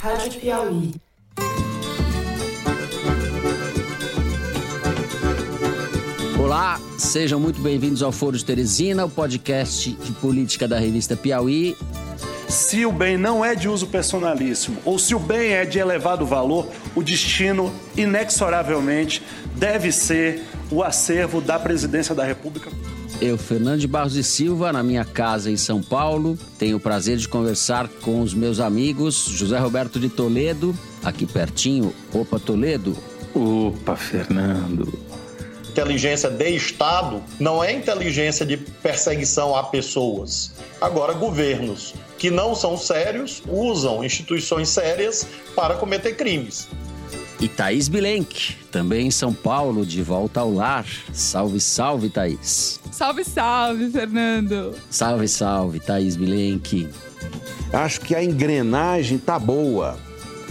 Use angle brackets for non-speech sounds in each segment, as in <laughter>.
Rádio Piauí. Olá, sejam muito bem-vindos ao Foro de Teresina, o podcast de política da revista Piauí. Se o bem não é de uso personalíssimo ou se o bem é de elevado valor, o destino, inexoravelmente, deve ser o acervo da presidência da República. Eu, Fernando de Barros e Silva, na minha casa em São Paulo, tenho o prazer de conversar com os meus amigos José Roberto de Toledo, aqui pertinho. Opa, Toledo. Opa, Fernando inteligência de Estado não é inteligência de perseguição a pessoas. Agora, governos que não são sérios usam instituições sérias para cometer crimes. E Thaís Bilenque, também em São Paulo, de volta ao lar. Salve, salve, Thaís. Salve, salve, Fernando. Salve, salve, Thaís Bilenque. Acho que a engrenagem tá boa.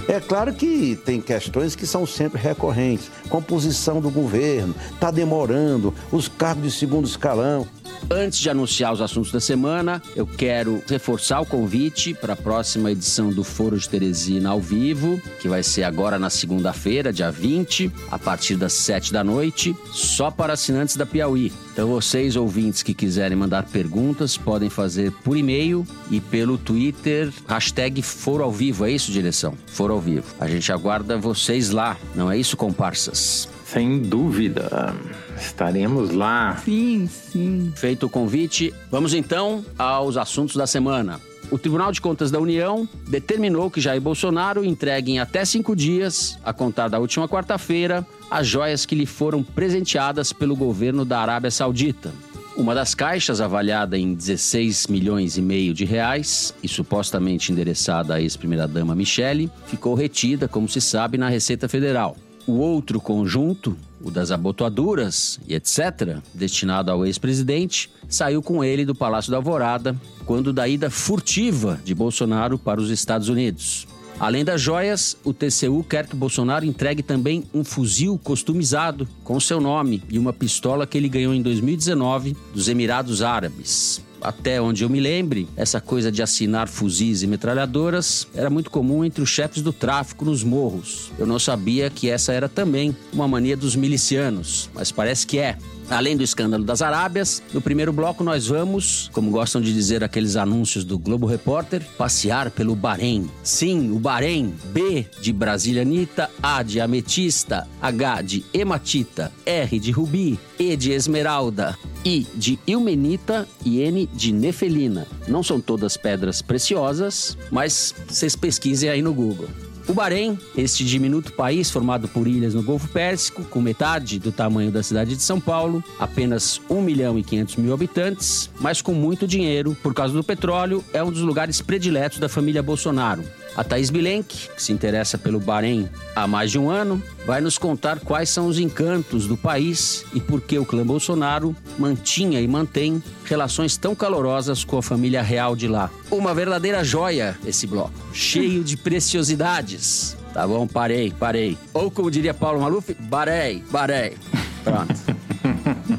É claro que tem questões que são sempre recorrentes. Composição do governo, está demorando, os cargos de segundo escalão. Antes de anunciar os assuntos da semana, eu quero reforçar o convite para a próxima edição do Foro de Teresina ao vivo, que vai ser agora na segunda-feira, dia 20, a partir das 7 da noite, só para assinantes da Piauí. Então, vocês ouvintes que quiserem mandar perguntas, podem fazer por e-mail e pelo Twitter, hashtag Foro ao Vivo. É isso, direção? Foro ao Vivo. A gente aguarda vocês lá, não é isso, comparsas? Sem dúvida. Estaremos lá. Sim, sim. Feito o convite, vamos então aos assuntos da semana. O Tribunal de Contas da União determinou que Jair Bolsonaro entregue em até cinco dias, a contar da última quarta-feira, as joias que lhe foram presenteadas pelo governo da Arábia Saudita. Uma das caixas, avaliada em 16 milhões e meio de reais e supostamente endereçada à ex-primeira-dama Michele, ficou retida, como se sabe, na Receita Federal. O outro conjunto, o das abotoaduras e etc., destinado ao ex-presidente, saiu com ele do Palácio da Alvorada quando da ida furtiva de Bolsonaro para os Estados Unidos. Além das joias, o TCU quer que Bolsonaro entregue também um fuzil customizado com seu nome e uma pistola que ele ganhou em 2019 dos Emirados Árabes até onde eu me lembre, essa coisa de assinar fuzis e metralhadoras era muito comum entre os chefes do tráfico nos morros. Eu não sabia que essa era também uma mania dos milicianos, mas parece que é. Além do escândalo das Arábias, no primeiro bloco nós vamos, como gostam de dizer aqueles anúncios do Globo Repórter, passear pelo Bahrein. Sim, o Bahrein. B de brasilianita, A de ametista, H de hematita, R de rubi, E de esmeralda, I de ilmenita e N de nefelina. Não são todas pedras preciosas, mas vocês pesquisem aí no Google. O Bahrein, este diminuto país formado por ilhas no Golfo Pérsico, com metade do tamanho da cidade de São Paulo, apenas 1 milhão e 500 mil habitantes, mas com muito dinheiro por causa do petróleo, é um dos lugares prediletos da família Bolsonaro. A Thaís Bilenque, que se interessa pelo Bahrein há mais de um ano, vai nos contar quais são os encantos do país e por que o clã Bolsonaro mantinha e mantém relações tão calorosas com a família real de lá. Uma verdadeira joia esse bloco, cheio de preciosidades. Tá bom, parei, parei. Ou como diria Paulo Maluf, barei, barei. Pronto.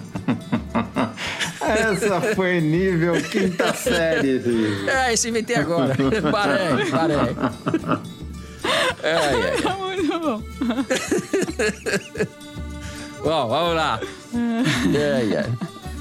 <laughs> Essa foi nível quinta série, filho. É, isso inventei agora. <laughs> Parei, parei. É, é. <laughs> Tá muito bom. <laughs> Bom, vamos lá. É, é.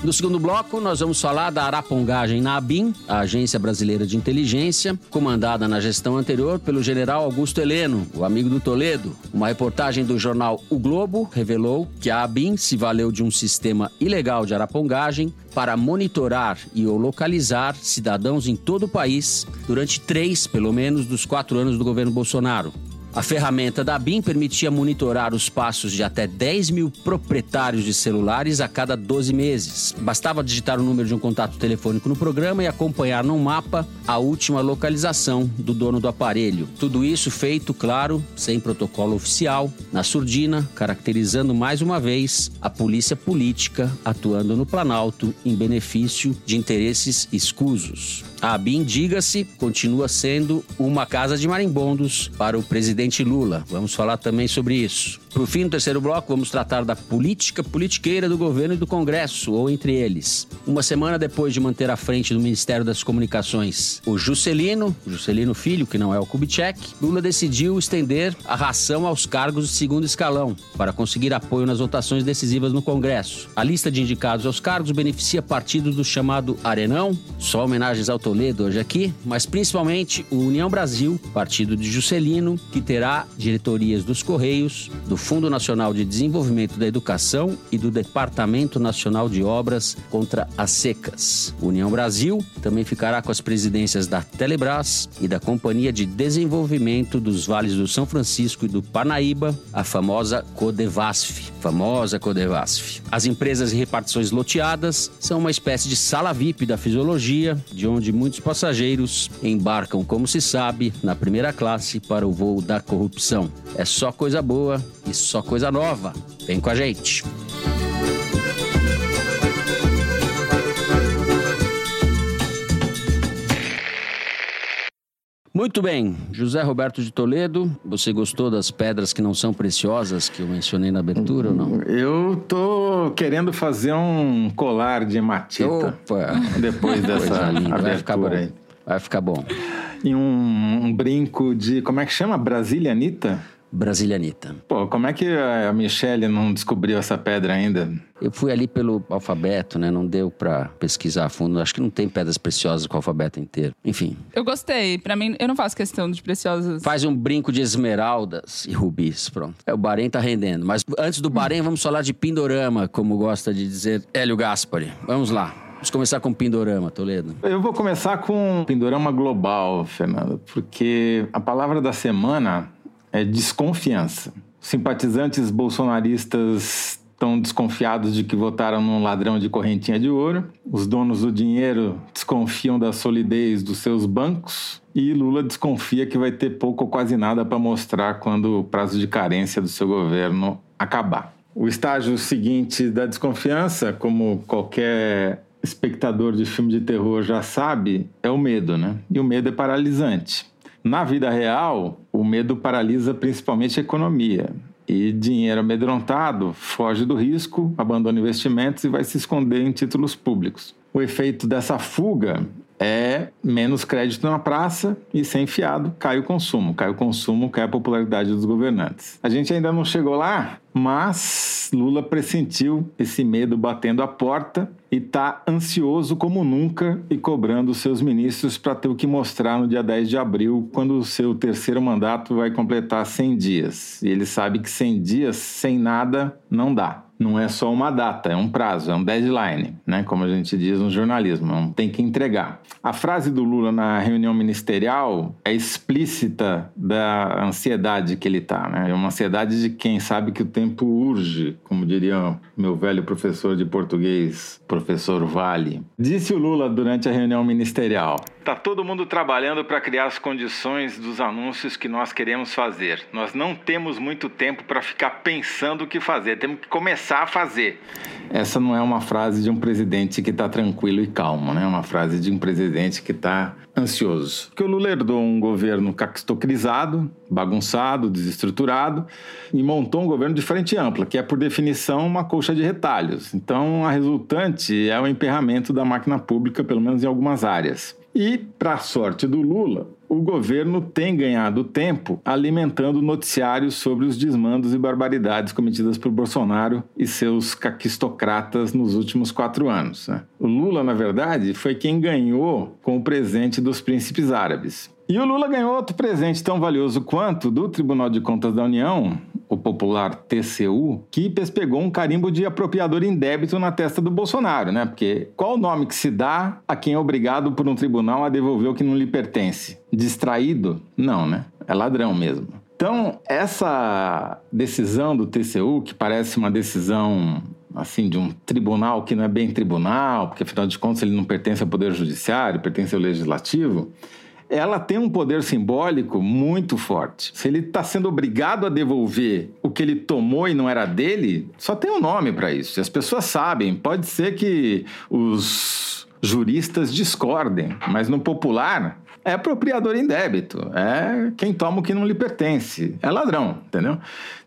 No segundo bloco, nós vamos falar da arapongagem na ABIN, a Agência Brasileira de Inteligência, comandada na gestão anterior pelo general Augusto Heleno, o amigo do Toledo. Uma reportagem do jornal O Globo revelou que a ABIN se valeu de um sistema ilegal de arapongagem para monitorar e ou localizar cidadãos em todo o país durante três, pelo menos, dos quatro anos do governo Bolsonaro. A ferramenta da BIM permitia monitorar os passos de até 10 mil proprietários de celulares a cada 12 meses. Bastava digitar o número de um contato telefônico no programa e acompanhar no mapa a última localização do dono do aparelho. Tudo isso feito, claro, sem protocolo oficial, na surdina, caracterizando mais uma vez a polícia política atuando no Planalto em benefício de interesses escusos. A BIM, diga-se, continua sendo uma casa de marimbondos para o presidente Lula. Vamos falar também sobre isso. Por fim, no terceiro bloco, vamos tratar da política politiqueira do governo e do Congresso, ou entre eles. Uma semana depois de manter à frente do Ministério das Comunicações o Juscelino, Juscelino Filho, que não é o Kubitschek, Lula decidiu estender a ração aos cargos de segundo escalão para conseguir apoio nas votações decisivas no Congresso. A lista de indicados aos cargos beneficia partidos do chamado Arenão, só homenagens ao Toledo hoje aqui, mas principalmente o União Brasil, partido de Juscelino, que terá diretorias dos Correios, do Fundo Nacional de Desenvolvimento da Educação e do Departamento Nacional de Obras contra as Secas. União Brasil também ficará com as presidências da Telebrás e da Companhia de Desenvolvimento dos Vales do São Francisco e do Parnaíba, a famosa Codevasf. Famosa Codevasf. As empresas e repartições loteadas são uma espécie de sala VIP da fisiologia, de onde muitos passageiros embarcam, como se sabe, na primeira classe para o voo da corrupção. É só coisa boa e só coisa nova. Vem com a gente. Muito bem, José Roberto de Toledo, você gostou das pedras que não são preciosas que eu mencionei na abertura ou não? Eu tô querendo fazer um colar de hematita Opa! depois dessa linda, vai ficar bom. aí. Vai ficar bom. E um, um brinco de, como é que chama? Brasilianita? Brasilianita. Pô, como é que a Michelle não descobriu essa pedra ainda? Eu fui ali pelo alfabeto, né? Não deu pra pesquisar a fundo. Acho que não tem pedras preciosas com o alfabeto inteiro. Enfim, Eu gostei. Pra mim, eu não faço questão de preciosas. faz um brinco de esmeraldas e rubis, pronto. É, o Bahrein tá rendendo. Mas antes do Bahrein, vamos falar de Pindorama, como gosta de dizer Hélio Gaspari. Vamos lá. Vamos começar com Pindorama, Toledo. Eu vou começar com um Pindorama global, Fernando, porque a palavra da semana é desconfiança. Simpatizantes bolsonaristas estão desconfiados de que votaram num ladrão de correntinha de ouro. Os donos do dinheiro desconfiam da solidez dos seus bancos. E Lula desconfia que vai ter pouco ou quase nada para mostrar quando o prazo de carência do seu governo acabar. O estágio seguinte da desconfiança, como qualquer espectador de filme de terror já sabe, é o medo, né? E o medo é paralisante. Na vida real, o medo paralisa principalmente a economia. E dinheiro amedrontado foge do risco, abandona investimentos e vai se esconder em títulos públicos. O efeito dessa fuga é menos crédito na praça e sem fiado cai o consumo. Cai o consumo, cai a popularidade dos governantes. A gente ainda não chegou lá, mas Lula pressentiu esse medo batendo a porta e está ansioso como nunca e cobrando seus ministros para ter o que mostrar no dia 10 de abril, quando o seu terceiro mandato vai completar 100 dias. E ele sabe que 100 dias sem nada não dá não é só uma data, é um prazo, é um deadline, né? como a gente diz no jornalismo, é tem que entregar. A frase do Lula na reunião ministerial é explícita da ansiedade que ele está, né? é uma ansiedade de quem sabe que o tempo urge, como diria meu velho professor de português, professor Vale. Disse o Lula durante a reunião ministerial: Tá todo mundo trabalhando para criar as condições dos anúncios que nós queremos fazer. Nós não temos muito tempo para ficar pensando o que fazer, temos que começar a fazer. Essa não é uma frase de um presidente que está tranquilo e calmo, né? É uma frase de um presidente que está ansioso. Porque o Lula herdou um governo caquistocrizado, bagunçado, desestruturado e montou um governo de frente ampla, que é por definição uma colcha de retalhos. Então a resultante é o emperramento da máquina pública, pelo menos em algumas áreas. E, para sorte do Lula, o governo tem ganhado tempo alimentando noticiários sobre os desmandos e barbaridades cometidas por Bolsonaro e seus caquistocratas nos últimos quatro anos. né? O Lula, na verdade, foi quem ganhou com o presente dos príncipes árabes. E o Lula ganhou outro presente tão valioso quanto do Tribunal de Contas da União, o popular TCU, que pegou um carimbo de apropriador indébito na testa do Bolsonaro, né? Porque qual o nome que se dá a quem é obrigado por um tribunal a devolver o que não lhe pertence? Distraído? Não, né? É ladrão mesmo. Então, essa decisão do TCU, que parece uma decisão assim de um tribunal que não é bem tribunal, porque afinal de contas ele não pertence ao poder judiciário, pertence ao legislativo, ela tem um poder simbólico muito forte. Se ele está sendo obrigado a devolver o que ele tomou e não era dele, só tem um nome para isso. As pessoas sabem. Pode ser que os juristas discordem, mas no popular é apropriador em débito, é quem toma o que não lhe pertence, é ladrão, entendeu?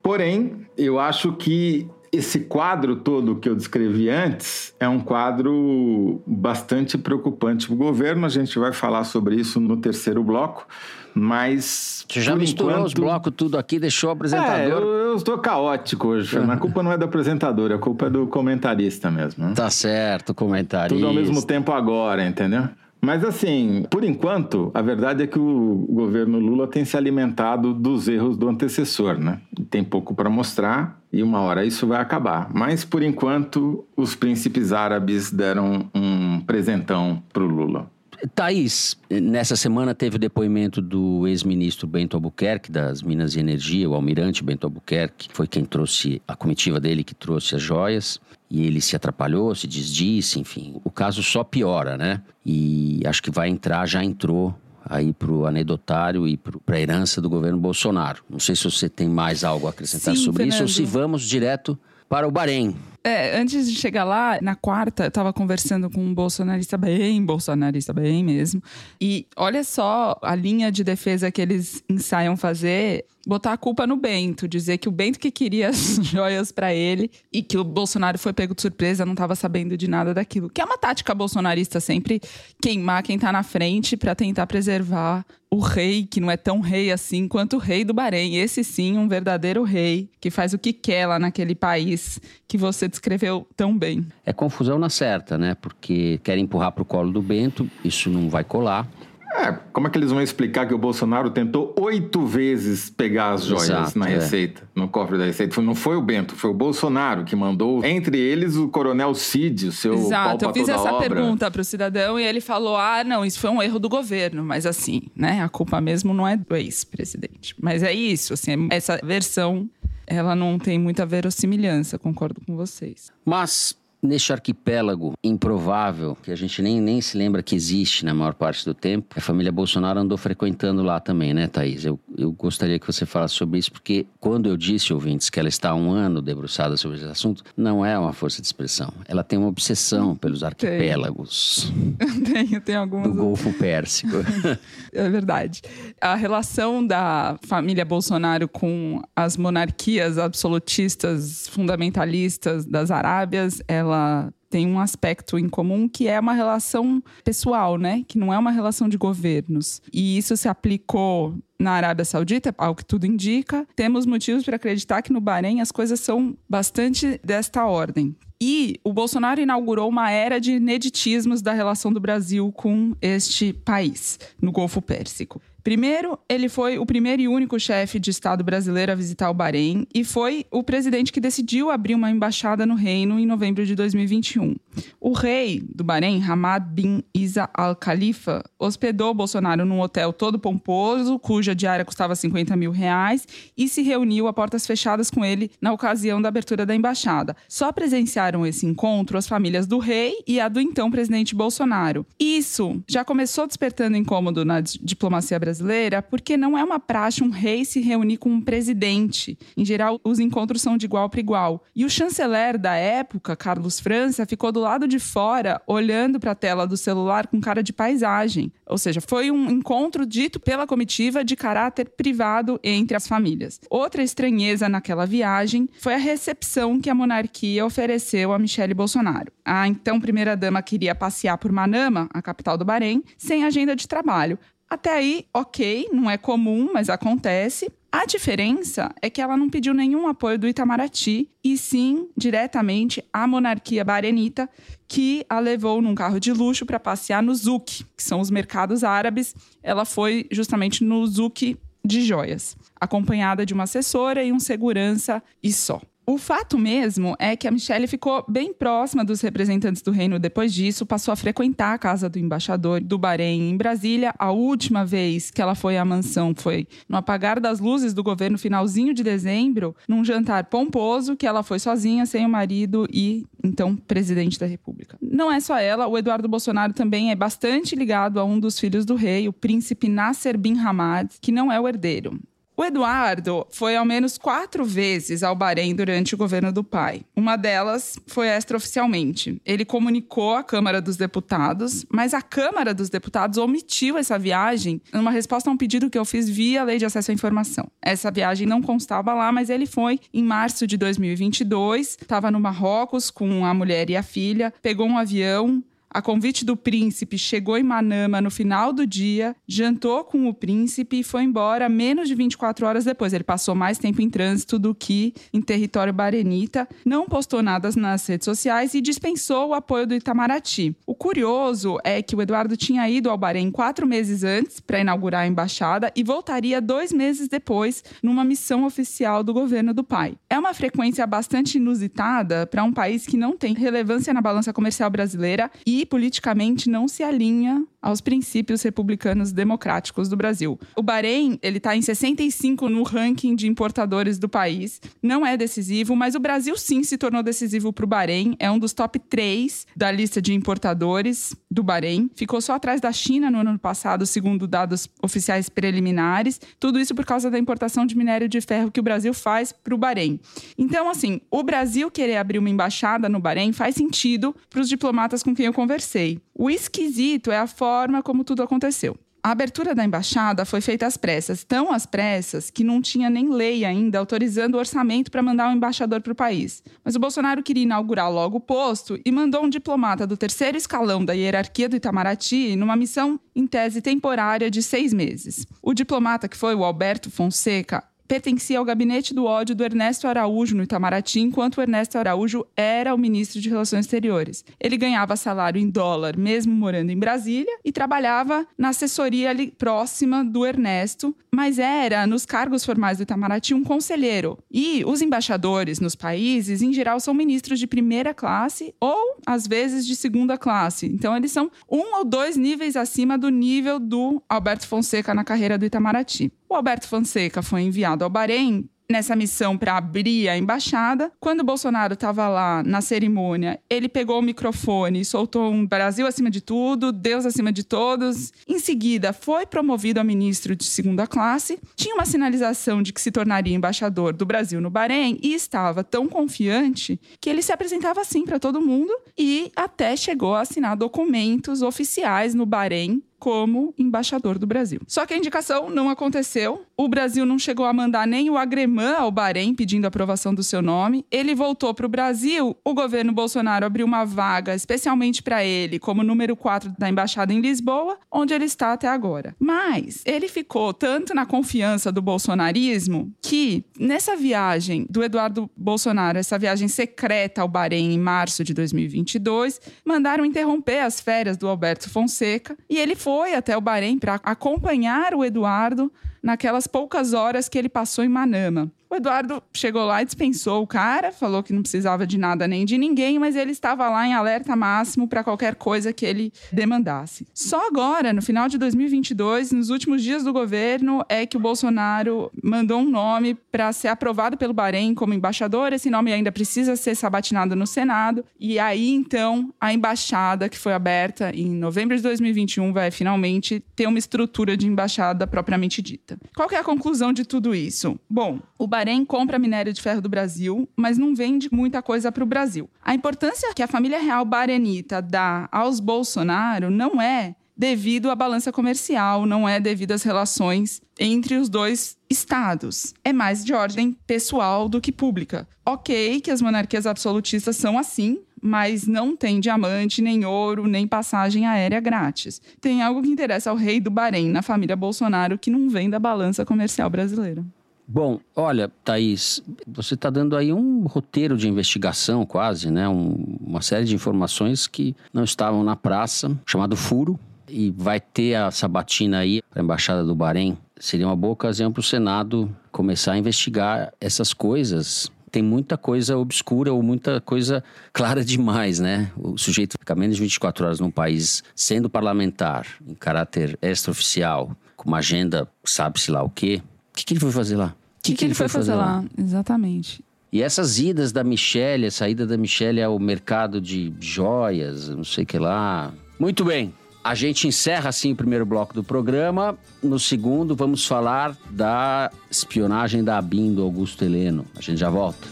Porém, eu acho que esse quadro todo que eu descrevi antes é um quadro bastante preocupante para o governo. A gente vai falar sobre isso no terceiro bloco, mas. Você já misturou enquanto... os blocos tudo aqui, deixou o apresentador. É, eu, eu estou caótico hoje. A culpa não é do apresentador, a culpa é do comentarista mesmo. Né? Tá certo, comentarista. Tudo ao mesmo tempo agora, entendeu? Mas assim, por enquanto, a verdade é que o governo Lula tem se alimentado dos erros do antecessor, né? Tem pouco para mostrar e uma hora isso vai acabar. Mas por enquanto, os príncipes árabes deram um presentão para o Lula. Thaís, nessa semana teve o depoimento do ex-ministro Bento Albuquerque, das Minas e Energia, o almirante Bento Albuquerque, foi quem trouxe a comitiva dele que trouxe as joias. E ele se atrapalhou, se desdisse, enfim. O caso só piora, né? E acho que vai entrar, já entrou aí para o anedotário e para a herança do governo Bolsonaro. Não sei se você tem mais algo a acrescentar Sim, sobre Fernando. isso ou se vamos direto para o Bahrein. É, antes de chegar lá, na quarta, eu tava conversando com um bolsonarista bem, bolsonarista bem mesmo. E olha só a linha de defesa que eles ensaiam fazer botar a culpa no Bento, dizer que o Bento que queria as <laughs> joias para ele e que o Bolsonaro foi pego de surpresa, não estava sabendo de nada daquilo. Que é uma tática bolsonarista sempre queimar quem tá na frente para tentar preservar o rei, que não é tão rei assim quanto o rei do Bahrein. Esse sim, um verdadeiro rei, que faz o que quer lá naquele país que você descreveu tão bem. É confusão na certa, né? Porque querem empurrar para o colo do Bento, isso não vai colar. É, como é que eles vão explicar que o Bolsonaro tentou oito vezes pegar as joias Exato, na é. Receita, no cofre da Receita? Não foi o Bento, foi o Bolsonaro que mandou, entre eles, o coronel Cid, o seu Exato, eu fiz essa obra. pergunta para o cidadão e ele falou: ah, não, isso foi um erro do governo. Mas assim, né, a culpa mesmo não é do ex-presidente. Mas é isso, assim, essa versão, ela não tem muita verossimilhança, concordo com vocês. Mas Neste arquipélago improvável, que a gente nem, nem se lembra que existe na maior parte do tempo, a família Bolsonaro andou frequentando lá também, né, Thaís? Eu, eu gostaria que você falasse sobre isso, porque quando eu disse, ouvintes, que ela está há um ano debruçada sobre esse assunto, não é uma força de expressão. Ela tem uma obsessão pelos arquipélagos. <laughs> Tenho, tenho algumas. Do Golfo Pérsico. <laughs> é verdade. A relação da família Bolsonaro com as monarquias absolutistas, fundamentalistas das Arábias, ela ela tem um aspecto em comum que é uma relação pessoal, né? Que não é uma relação de governos. E isso se aplicou na Arábia Saudita, ao que tudo indica. Temos motivos para acreditar que no Bahrein as coisas são bastante desta ordem. E o Bolsonaro inaugurou uma era de ineditismos da relação do Brasil com este país, no Golfo Pérsico. Primeiro, ele foi o primeiro e único chefe de Estado brasileiro a visitar o Bahrein e foi o presidente que decidiu abrir uma embaixada no reino em novembro de 2021. O rei do Bahrein, Hamad bin Isa Al Khalifa, hospedou Bolsonaro num hotel todo pomposo, cuja diária custava 50 mil reais, e se reuniu a portas fechadas com ele na ocasião da abertura da embaixada. Só presenciaram esse encontro as famílias do rei e a do então presidente Bolsonaro. Isso já começou despertando incômodo na diplomacia brasileira brasileira porque não é uma praxe um rei se reunir com um presidente. Em geral, os encontros são de igual para igual. E o chanceler da época, Carlos França, ficou do lado de fora, olhando para a tela do celular com cara de paisagem. Ou seja, foi um encontro dito pela comitiva de caráter privado entre as famílias. Outra estranheza naquela viagem foi a recepção que a monarquia ofereceu a Michele Bolsonaro. A então primeira-dama queria passear por Manama, a capital do Bahrein, sem agenda de trabalho, até aí, ok, não é comum, mas acontece. A diferença é que ela não pediu nenhum apoio do Itamaraty, e sim diretamente à monarquia barenita, que a levou num carro de luxo para passear no Zouk, que são os mercados árabes. Ela foi justamente no Zouk de joias, acompanhada de uma assessora e um segurança e só. O fato mesmo é que a Michelle ficou bem próxima dos representantes do reino depois disso, passou a frequentar a casa do embaixador do Bahrein em Brasília. A última vez que ela foi à mansão foi no apagar das luzes do governo finalzinho de dezembro, num jantar pomposo que ela foi sozinha, sem o marido e então presidente da República. Não é só ela, o Eduardo Bolsonaro também é bastante ligado a um dos filhos do rei, o príncipe Nasser bin Hamad, que não é o herdeiro. O Eduardo foi ao menos quatro vezes ao Bahrein durante o governo do pai. Uma delas foi extraoficialmente. Ele comunicou à Câmara dos Deputados, mas a Câmara dos Deputados omitiu essa viagem numa resposta a um pedido que eu fiz via Lei de Acesso à Informação. Essa viagem não constava lá, mas ele foi em março de 2022, estava no Marrocos com a mulher e a filha, pegou um avião, a convite do príncipe, chegou em Manama no final do dia, jantou com o príncipe e foi embora menos de 24 horas depois. Ele passou mais tempo em trânsito do que em território barenita, não postou nada nas redes sociais e dispensou o apoio do Itamaraty. O curioso é que o Eduardo tinha ido ao Bahrein quatro meses antes para inaugurar a embaixada e voltaria dois meses depois numa missão oficial do governo do pai. É uma frequência bastante inusitada para um país que não tem relevância na balança comercial brasileira e politicamente não se alinha aos princípios republicanos democráticos do Brasil. O Bahrein, ele está em 65 no ranking de importadores do país. Não é decisivo, mas o Brasil sim se tornou decisivo para o Bahrein. É um dos top 3 da lista de importadores do Bahrein. Ficou só atrás da China no ano passado, segundo dados oficiais preliminares. Tudo isso por causa da importação de minério de ferro que o Brasil faz para o Bahrein. Então, assim, o Brasil querer abrir uma embaixada no Bahrein faz sentido para os diplomatas com quem eu conversei. O esquisito é a forma como tudo aconteceu. A abertura da embaixada foi feita às pressas, tão às pressas que não tinha nem lei ainda autorizando o orçamento para mandar um embaixador para o país. Mas o Bolsonaro queria inaugurar logo o posto e mandou um diplomata do terceiro escalão da hierarquia do Itamaraty numa missão em tese temporária de seis meses. O diplomata, que foi o Alberto Fonseca, pertencia ao gabinete do ódio do Ernesto Araújo no Itamaraty, enquanto o Ernesto Araújo era o ministro de Relações Exteriores. Ele ganhava salário em dólar, mesmo morando em Brasília, e trabalhava na assessoria ali próxima do Ernesto, mas era, nos cargos formais do Itamaraty, um conselheiro. E os embaixadores nos países, em geral, são ministros de primeira classe ou, às vezes, de segunda classe. Então, eles são um ou dois níveis acima do nível do Alberto Fonseca na carreira do Itamaraty. O Alberto Fonseca foi enviado ao Bahrein nessa missão para abrir a embaixada. Quando Bolsonaro estava lá na cerimônia, ele pegou o microfone e soltou um Brasil acima de tudo, Deus acima de todos. Em seguida, foi promovido a ministro de segunda classe. Tinha uma sinalização de que se tornaria embaixador do Brasil no Bahrein e estava tão confiante que ele se apresentava assim para todo mundo e até chegou a assinar documentos oficiais no Bahrein como embaixador do Brasil. Só que a indicação não aconteceu. O Brasil não chegou a mandar nem o Agremã ao Bahrein pedindo aprovação do seu nome. Ele voltou para o Brasil. O governo Bolsonaro abriu uma vaga especialmente para ele, como número 4 da embaixada em Lisboa, onde ele está até agora. Mas ele ficou tanto na confiança do bolsonarismo que nessa viagem do Eduardo Bolsonaro, essa viagem secreta ao Bahrein em março de 2022, mandaram interromper as férias do Alberto Fonseca e ele foi foi até o Bahrein para acompanhar o Eduardo naquelas poucas horas que ele passou em Manama. O Eduardo chegou lá e dispensou o cara, falou que não precisava de nada nem de ninguém, mas ele estava lá em alerta máximo para qualquer coisa que ele demandasse. Só agora, no final de 2022, nos últimos dias do governo, é que o Bolsonaro mandou um nome para ser aprovado pelo Bahrein como embaixador. Esse nome ainda precisa ser sabatinado no Senado. E aí, então, a embaixada que foi aberta em novembro de 2021 vai finalmente ter uma estrutura de embaixada propriamente dita. Qual é a conclusão de tudo isso? Bom, o compra minério de ferro do Brasil, mas não vende muita coisa para o Brasil. A importância que a família real barenita dá aos Bolsonaro não é devido à balança comercial, não é devido às relações entre os dois estados. É mais de ordem pessoal do que pública. Ok, que as monarquias absolutistas são assim, mas não tem diamante, nem ouro, nem passagem aérea grátis. Tem algo que interessa ao rei do Bahrein, na família Bolsonaro, que não vem da balança comercial brasileira. Bom, olha, Thaís, você está dando aí um roteiro de investigação quase, né? Um, uma série de informações que não estavam na praça, chamado furo, e vai ter a sabatina aí para a Embaixada do Bahrein. Seria uma boa ocasião para o Senado começar a investigar essas coisas. Tem muita coisa obscura ou muita coisa clara demais, né? O sujeito fica menos de 24 horas num país sendo parlamentar, em caráter extraoficial, com uma agenda, sabe-se lá o quê que, que ele foi fazer lá? O que, que, que, ele foi, foi fazer, fazer lá? lá? Exatamente. E essas idas da Michelle, a saída da Michelle ao mercado de joias, não sei o que lá. Muito bem. A gente encerra assim o primeiro bloco do programa. No segundo, vamos falar da espionagem da ABIN do Augusto Heleno. A gente já volta.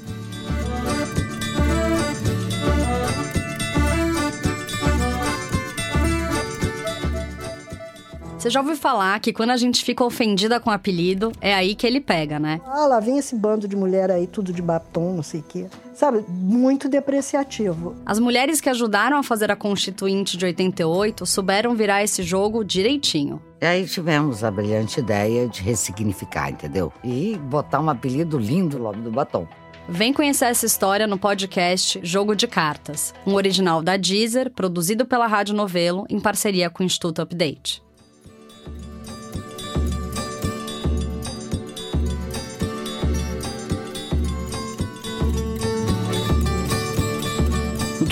Você já ouviu falar que quando a gente fica ofendida com o apelido, é aí que ele pega, né? Ah, lá vem esse bando de mulher aí, tudo de batom, não sei o quê. Sabe, muito depreciativo. As mulheres que ajudaram a fazer a Constituinte de 88 souberam virar esse jogo direitinho. E aí tivemos a brilhante ideia de ressignificar, entendeu? E botar um apelido lindo logo do batom. Vem conhecer essa história no podcast Jogo de Cartas, um original da Deezer, produzido pela Rádio Novelo, em parceria com o Instituto Update.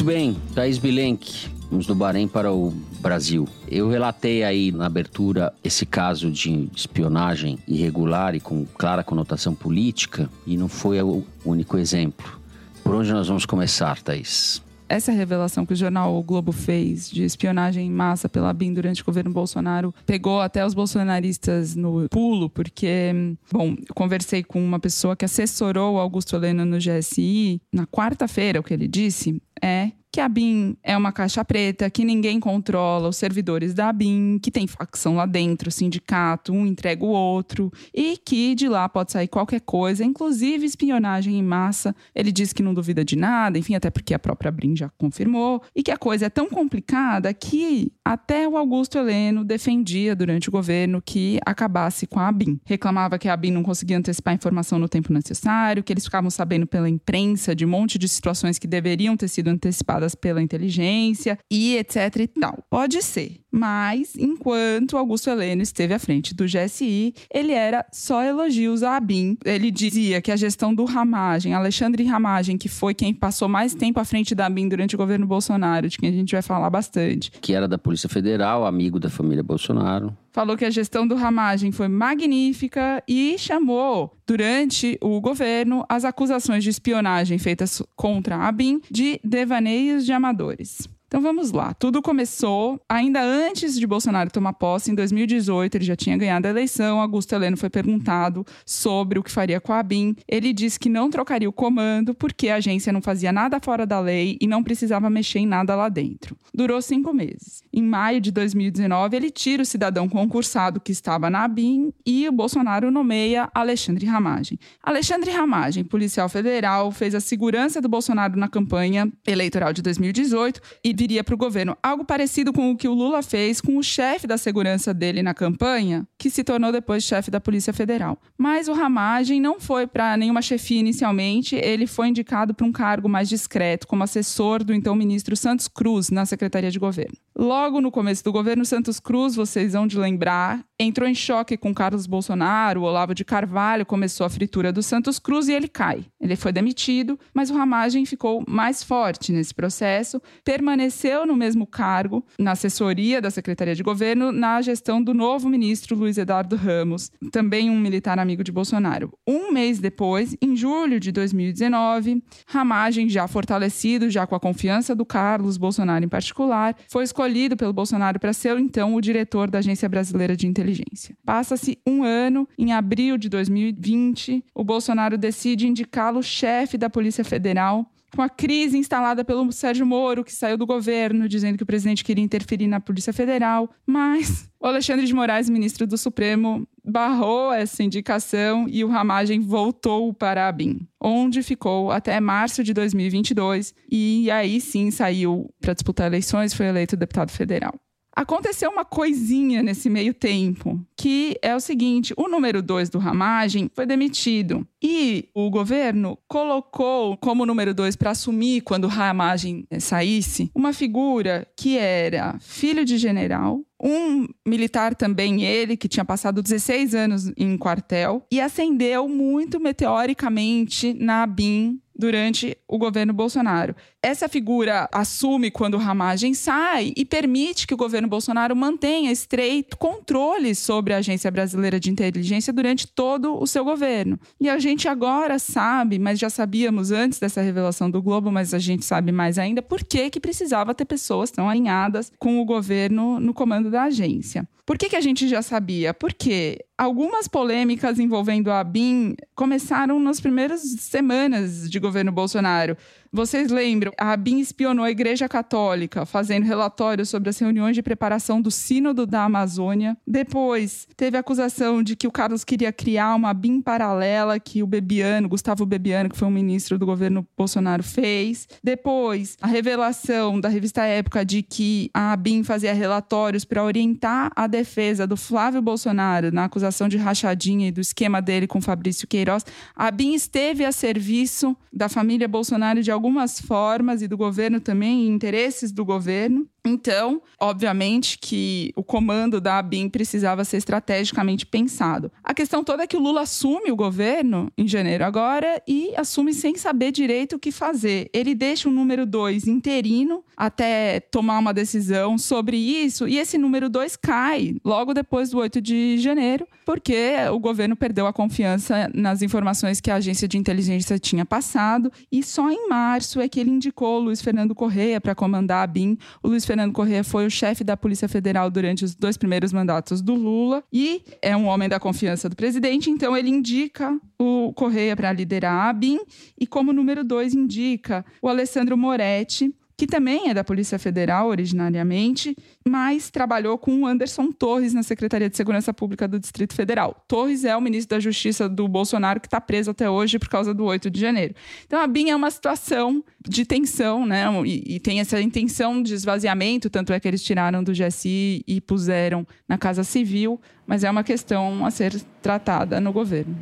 Muito bem, Thaís Bilenque, vamos do Bahrein para o Brasil. Eu relatei aí na abertura esse caso de espionagem irregular e com clara conotação política, e não foi o único exemplo. Por onde nós vamos começar, Thaís? essa revelação que o jornal o Globo fez de espionagem em massa pela BIM durante o governo Bolsonaro pegou até os bolsonaristas no pulo, porque, bom, eu conversei com uma pessoa que assessorou o Augusto Heleno no GSI. Na quarta-feira, o que ele disse é que a BIM é uma caixa preta, que ninguém controla os servidores da BIM, que tem facção lá dentro, sindicato, um entrega o outro, e que de lá pode sair qualquer coisa, inclusive espionagem em massa. Ele diz que não duvida de nada, enfim, até porque a própria BIM já confirmou, e que a coisa é tão complicada que até o Augusto Heleno defendia durante o governo que acabasse com a BIM. Reclamava que a BIM não conseguia antecipar a informação no tempo necessário, que eles ficavam sabendo pela imprensa de um monte de situações que deveriam ter sido antecipadas pela inteligência e etc e tal. Pode ser. Mas, enquanto Augusto Heleno esteve à frente do GSI, ele era só elogios à ABIN. Ele dizia que a gestão do Ramagem, Alexandre Ramagem, que foi quem passou mais tempo à frente da ABIN durante o governo Bolsonaro, de quem a gente vai falar bastante. Que era da Polícia Federal, amigo da família Bolsonaro falou que a gestão do Ramagem foi magnífica e chamou, durante o governo, as acusações de espionagem feitas contra a ABIN de devaneios de amadores. Então vamos lá. Tudo começou ainda antes de Bolsonaro tomar posse, em 2018. Ele já tinha ganhado a eleição. Augusto Heleno foi perguntado sobre o que faria com a ABIN. Ele disse que não trocaria o comando porque a agência não fazia nada fora da lei e não precisava mexer em nada lá dentro. Durou cinco meses. Em maio de 2019, ele tira o cidadão concursado que estava na ABIN e o Bolsonaro nomeia Alexandre Ramagem. Alexandre Ramagem, policial federal, fez a segurança do Bolsonaro na campanha eleitoral de 2018 e viria para o governo. Algo parecido com o que o Lula fez com o chefe da segurança dele na campanha, que se tornou depois chefe da Polícia Federal. Mas o Ramagem não foi para nenhuma chefia inicialmente, ele foi indicado para um cargo mais discreto, como assessor do então ministro Santos Cruz na Secretaria de Governo. Logo no começo do governo Santos Cruz, vocês vão de lembrar, entrou em choque com Carlos Bolsonaro, o Olavo de Carvalho começou a fritura do Santos Cruz e ele cai. Ele foi demitido, mas o Ramagem ficou mais forte nesse processo, permaneceu no mesmo cargo, na assessoria da Secretaria de Governo, na gestão do novo ministro Luiz Eduardo Ramos, também um militar amigo de Bolsonaro. Um mês depois, em julho de 2019, Ramagem, já fortalecido, já com a confiança do Carlos Bolsonaro em particular, foi escolhido pelo Bolsonaro para ser então o diretor da Agência Brasileira de Inteligência. Passa-se um ano, em abril de 2020, o Bolsonaro decide indicá-lo chefe da Polícia Federal com a crise instalada pelo Sérgio Moro, que saiu do governo, dizendo que o presidente queria interferir na Polícia Federal. Mas o Alexandre de Moraes, ministro do Supremo, barrou essa indicação e o Ramagem voltou para a BIM, onde ficou até março de 2022 e aí sim saiu para disputar eleições foi eleito deputado federal. Aconteceu uma coisinha nesse meio tempo, que é o seguinte: o número 2 do Ramagem foi demitido. E o governo colocou como número 2 para assumir quando o Ramagem saísse uma figura que era filho de general, um militar também, ele, que tinha passado 16 anos em quartel, e ascendeu muito meteoricamente na BIM durante o governo Bolsonaro. Essa figura assume quando Ramagem sai e permite que o governo Bolsonaro mantenha estreito controle sobre a Agência Brasileira de Inteligência durante todo o seu governo. E a gente agora sabe, mas já sabíamos antes dessa revelação do Globo, mas a gente sabe mais ainda por que, que precisava ter pessoas tão alinhadas com o governo no comando da agência. Por que, que a gente já sabia? Porque algumas polêmicas envolvendo a BIM começaram nas primeiras semanas de governo Bolsonaro. Vocês lembram? A ABIN espionou a Igreja Católica, fazendo relatórios sobre as reuniões de preparação do Sínodo da Amazônia. Depois, teve a acusação de que o Carlos queria criar uma ABIN paralela que o Bebiano, Gustavo Bebiano, que foi um ministro do governo Bolsonaro, fez. Depois, a revelação da revista Época de que a ABIN fazia relatórios para orientar a defesa do Flávio Bolsonaro na acusação de rachadinha e do esquema dele com Fabrício Queiroz. A ABIN esteve a serviço da família Bolsonaro de algumas formas e do governo também, interesses do governo. Então, obviamente que o comando da ABIN precisava ser estrategicamente pensado. A questão toda é que o Lula assume o governo em janeiro agora e assume sem saber direito o que fazer. Ele deixa o número dois interino até tomar uma decisão sobre isso, e esse número dois cai logo depois do 8 de janeiro, porque o governo perdeu a confiança nas informações que a agência de inteligência tinha passado, e só em março é que ele indicou o Luiz Fernando Correia para comandar a ABIN. O Luiz Fernando Corrêa foi o chefe da Polícia Federal durante os dois primeiros mandatos do Lula e é um homem da confiança do presidente, então ele indica o Correia para liderar a ABIN e como número dois indica o Alessandro Moretti, que também é da Polícia Federal originariamente, mas trabalhou com o Anderson Torres na Secretaria de Segurança Pública do Distrito Federal. Torres é o ministro da Justiça do Bolsonaro que está preso até hoje por causa do 8 de janeiro. Então a BIM é uma situação de tensão, né? E, e tem essa intenção de esvaziamento, tanto é que eles tiraram do GSI e puseram na Casa Civil, mas é uma questão a ser tratada no governo.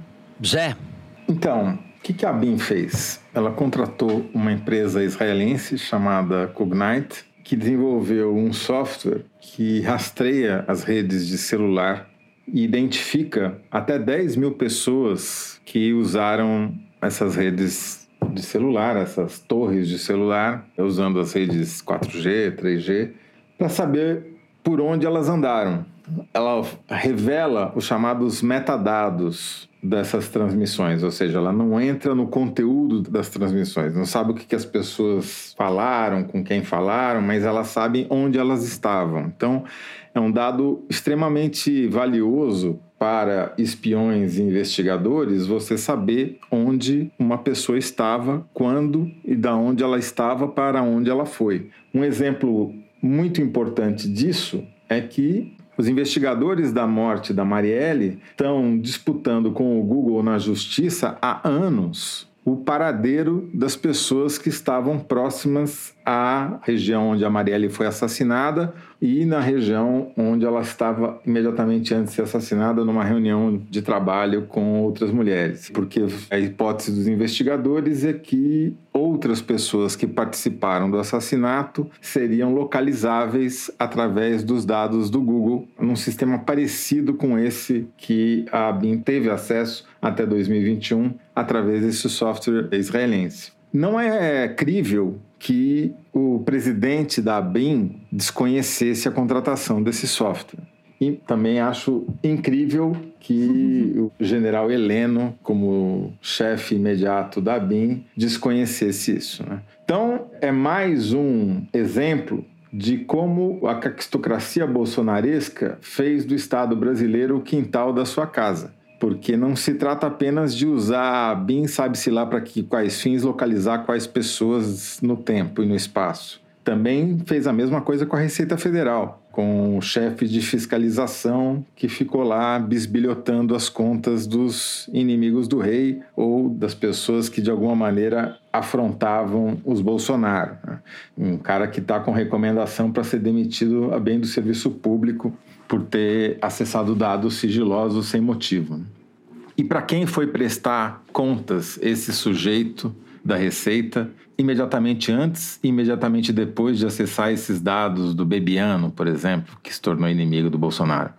Zé. Então, o que, que a BIM fez? Ela contratou uma empresa israelense chamada Cognite, que desenvolveu um software que rastreia as redes de celular e identifica até 10 mil pessoas que usaram essas redes de celular, essas torres de celular, usando as redes 4G, 3G, para saber por onde elas andaram. Ela revela os chamados metadados dessas transmissões, ou seja, ela não entra no conteúdo das transmissões, não sabe o que, que as pessoas falaram, com quem falaram, mas ela sabe onde elas estavam. Então, é um dado extremamente valioso para espiões e investigadores você saber onde uma pessoa estava, quando e da onde ela estava para onde ela foi. Um exemplo muito importante disso é que os investigadores da morte da Marielle estão disputando com o Google na justiça há anos o paradeiro das pessoas que estavam próximas à região onde a Marielle foi assassinada e na região onde ela estava imediatamente antes de ser assassinada numa reunião de trabalho com outras mulheres. Porque a hipótese dos investigadores é que outras pessoas que participaram do assassinato seriam localizáveis através dos dados do Google, num sistema parecido com esse que a BIM teve acesso até 2021 através desse software israelense. Não é crível que o presidente da BIM desconhecesse a contratação desse software. E também acho incrível que o general Heleno, como chefe imediato da BIM, desconhecesse isso. Né? Então, é mais um exemplo de como a caquistocracia bolsonaresca fez do Estado brasileiro o quintal da sua casa porque não se trata apenas de usar BIM, sabe-se lá para quais fins localizar quais pessoas no tempo e no espaço. Também fez a mesma coisa com a Receita Federal, com o chefe de fiscalização que ficou lá bisbilhotando as contas dos inimigos do rei ou das pessoas que de alguma maneira afrontavam os Bolsonaro. Né? Um cara que está com recomendação para ser demitido a bem do serviço público por ter acessado dados sigilosos sem motivo. E para quem foi prestar contas esse sujeito da Receita, imediatamente antes e imediatamente depois de acessar esses dados do Bebiano, por exemplo, que se tornou inimigo do Bolsonaro,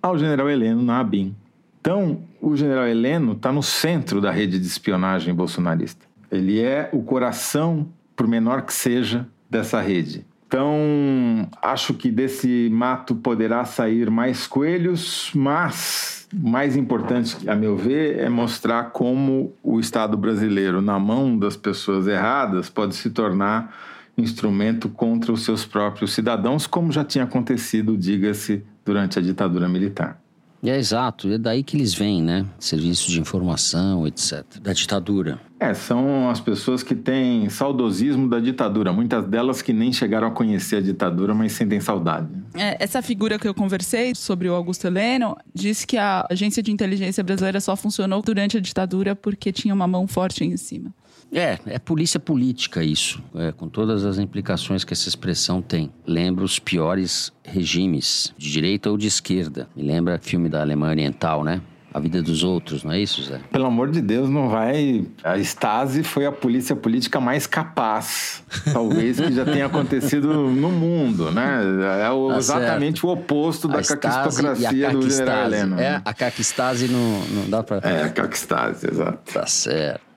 ao general Heleno na ABIN. Então, o general Heleno está no centro da rede de espionagem bolsonarista. Ele é o coração, por menor que seja, dessa rede. Então, acho que desse mato poderá sair mais coelhos, mas mais importante, a meu ver, é mostrar como o Estado brasileiro, na mão das pessoas erradas, pode se tornar instrumento contra os seus próprios cidadãos, como já tinha acontecido, diga-se, durante a ditadura militar. É exato, é daí que eles vêm, né? Serviços de informação, etc. Da ditadura. É, são as pessoas que têm saudosismo da ditadura. Muitas delas que nem chegaram a conhecer a ditadura, mas sentem saudade. É, essa figura que eu conversei sobre o Augusto Heleno disse que a agência de inteligência brasileira só funcionou durante a ditadura porque tinha uma mão forte em cima. É, é polícia política isso, é, com todas as implicações que essa expressão tem. Lembra os piores regimes, de direita ou de esquerda. Me lembra filme da Alemanha Oriental, né? A vida dos outros, não é isso, Zé? Pelo amor de Deus, não vai. A Stasi foi a polícia política mais capaz, <laughs> talvez, que já tenha acontecido no mundo, né? É o, Tá exatamente certo. o oposto da caquistocracia do general. Heleno. É, a caquistase não, não dá pra... É, a caquistase, exato. Tá certo.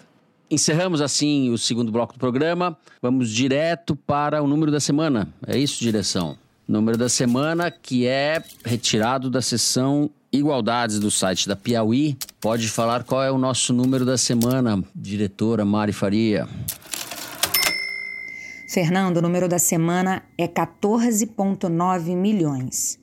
Encerramos assim o segundo bloco do programa. Vamos direto para o número da semana. É isso, direção? Número da semana que é retirado da seção Igualdades do site da Piauí. Pode falar qual é o nosso número da semana, diretora Mari Faria. Fernando, o número da semana é 14,9 milhões.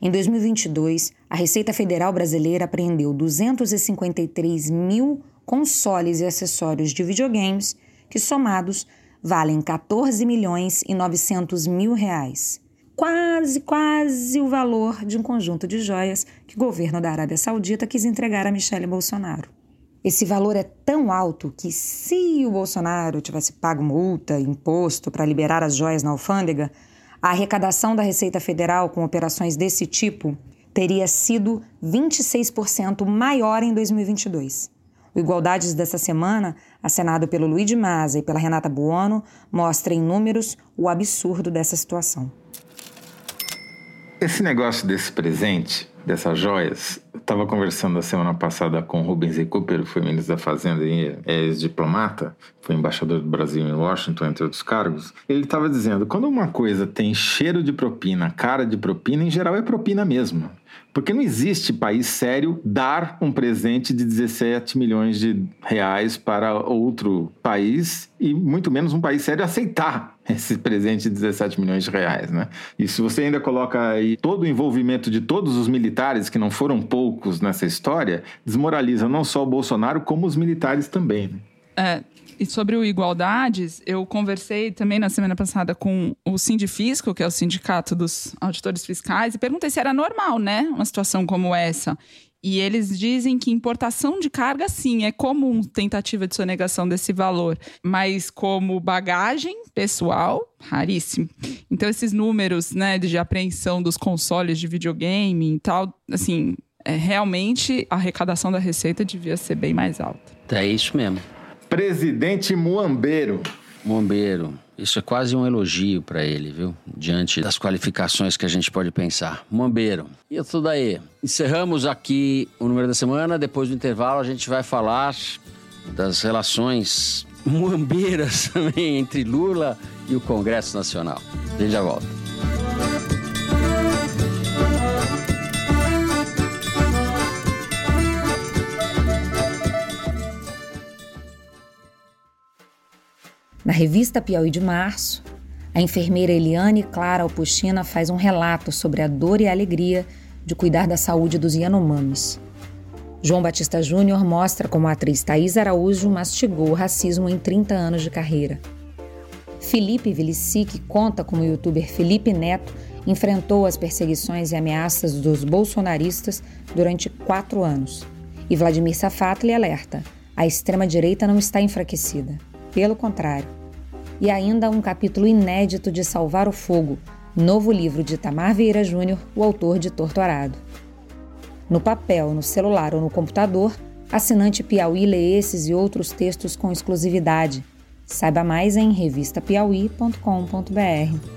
Em 2022, a Receita Federal Brasileira apreendeu 253 mil consoles e acessórios de videogames que, somados, valem 14 milhões e 900 mil reais. Quase, quase o valor de um conjunto de joias que o governo da Arábia Saudita quis entregar a Michele Bolsonaro. Esse valor é tão alto que, se o Bolsonaro tivesse pago multa, imposto para liberar as joias na alfândega, a arrecadação da Receita Federal com operações desse tipo teria sido 26% maior em 2022. O Igualdades dessa semana, assinado pelo Luiz de Maza e pela Renata Buono, mostra em números o absurdo dessa situação. Esse negócio desse presente, dessas joias, eu estava conversando a semana passada com Rubens. Cooper, foi ministro da Fazenda e é ex-diplomata, foi embaixador do Brasil em Washington, entre outros cargos. Ele estava dizendo, quando uma coisa tem cheiro de propina, cara de propina, em geral é propina mesmo. Porque não existe país sério dar um presente de 17 milhões de reais para outro país e muito menos um país sério aceitar esse presente de 17 milhões de reais, né? E se você ainda coloca aí todo o envolvimento de todos os militares, que não foram poucos nessa história, desmoraliza não só o Bolsonaro, como os militares também. Né? É, e sobre o Igualdades, eu conversei também na semana passada com o Sindifisco, que é o sindicato dos auditores fiscais, e perguntei se era normal, né? Uma situação como essa. E eles dizem que importação de carga, sim, é comum tentativa de sonegação desse valor, mas como bagagem pessoal, raríssimo. Então, esses números né, de apreensão dos consoles de videogame e tal, assim, é, realmente a arrecadação da receita devia ser bem mais alta. É isso mesmo. Presidente Muambeiro. Muambeiro. Isso é quase um elogio para ele, viu? Diante das qualificações que a gente pode pensar. Muambeiro. E isso daí. Encerramos aqui o número da semana. Depois do intervalo, a gente vai falar das relações muambeiras <laughs> também entre Lula e o Congresso Nacional. A gente já volta. Na revista Piauí de março, a enfermeira Eliane Clara Alpuchina faz um relato sobre a dor e a alegria de cuidar da saúde dos Yanomamis. João Batista Júnior mostra como a atriz Thaís Araújo mastigou o racismo em 30 anos de carreira. Felipe Vilicic conta como o youtuber Felipe Neto enfrentou as perseguições e ameaças dos bolsonaristas durante quatro anos. E Vladimir Safatli alerta: a extrema-direita não está enfraquecida. Pelo contrário. E ainda um capítulo inédito de Salvar o Fogo, novo livro de Tamar Vieira Júnior, o autor de Torturado. No papel, no celular ou no computador, assinante Piauí lê esses e outros textos com exclusividade. Saiba mais em revistapiauí.com.br.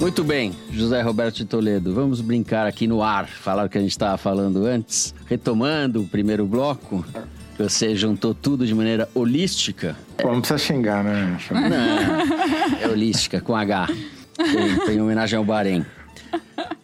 Muito bem, José Roberto de Toledo. Vamos brincar aqui no ar, falar o que a gente estava falando antes. Retomando o primeiro bloco, você juntou tudo de maneira holística. Pô, não precisa xingar, né? Não, é holística, com H. Tem homenagem ao Bahrein.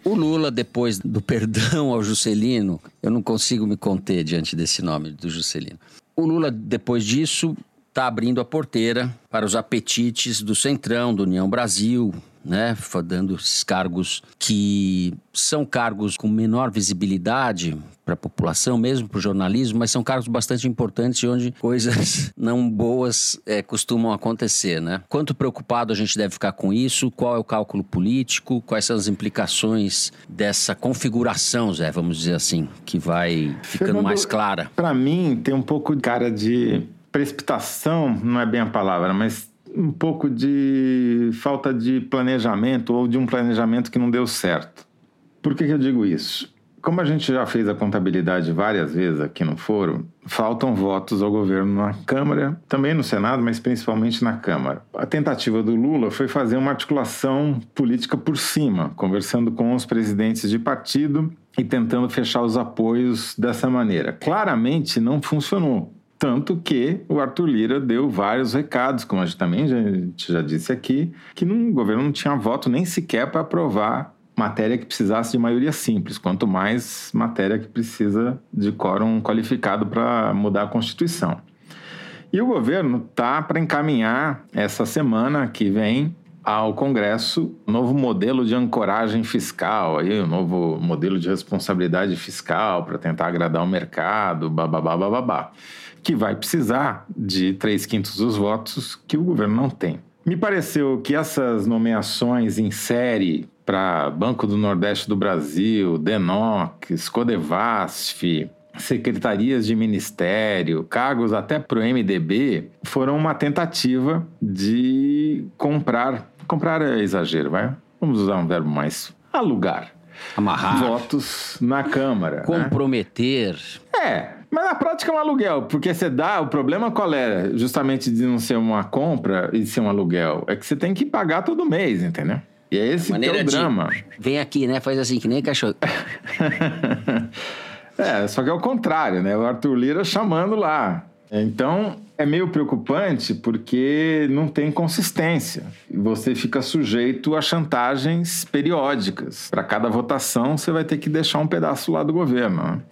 O Lula, depois do perdão ao Juscelino, eu não consigo me conter diante desse nome do Juscelino. O Lula, depois disso, está abrindo a porteira para os apetites do Centrão, do União Brasil, né, dando esses cargos que são cargos com menor visibilidade para a população, mesmo para o jornalismo, mas são cargos bastante importantes onde coisas <laughs> não boas é, costumam acontecer, né? Quanto preocupado a gente deve ficar com isso? Qual é o cálculo político? Quais são as implicações dessa configuração, Zé, vamos dizer assim, que vai ficando Fernando, mais clara? Para mim, tem um pouco de cara de precipitação, não é bem a palavra, mas um pouco de falta de planejamento ou de um planejamento que não deu certo. Por que, que eu digo isso? Como a gente já fez a contabilidade várias vezes aqui no foro, faltam votos ao governo na Câmara, também no Senado, mas principalmente na Câmara. A tentativa do Lula foi fazer uma articulação política por cima, conversando com os presidentes de partido e tentando fechar os apoios dessa maneira. Claramente não funcionou. Tanto que o Arthur Lira deu vários recados, como a gente também já, a gente já disse aqui, que no governo não tinha voto nem sequer para aprovar matéria que precisasse de maioria simples, quanto mais matéria que precisa de quórum qualificado para mudar a Constituição. E o governo está para encaminhar essa semana que vem ao Congresso novo modelo de ancoragem fiscal, aí, um novo modelo de responsabilidade fiscal para tentar agradar o mercado, bababá, bababá que vai precisar de três quintos dos votos que o governo não tem. Me pareceu que essas nomeações em série para Banco do Nordeste do Brasil, DENOC, Scodevasf, secretarias de ministério, cargos até para o MDB, foram uma tentativa de comprar. Comprar é exagero, vai? Vamos usar um verbo mais. Alugar. Amarrar. Votos na Câmara. Né? Comprometer. Né? É, mas na prática é um aluguel, porque você dá. O problema qual é? Justamente de não ser uma compra e ser um aluguel. É que você tem que pagar todo mês, entendeu? E é esse que é o drama. Vem aqui, né? Faz assim, que nem cachorro. <laughs> é, só que é o contrário, né? O Arthur Lira chamando lá. Então, é meio preocupante porque não tem consistência. Você fica sujeito a chantagens periódicas. Para cada votação, você vai ter que deixar um pedaço lá do governo.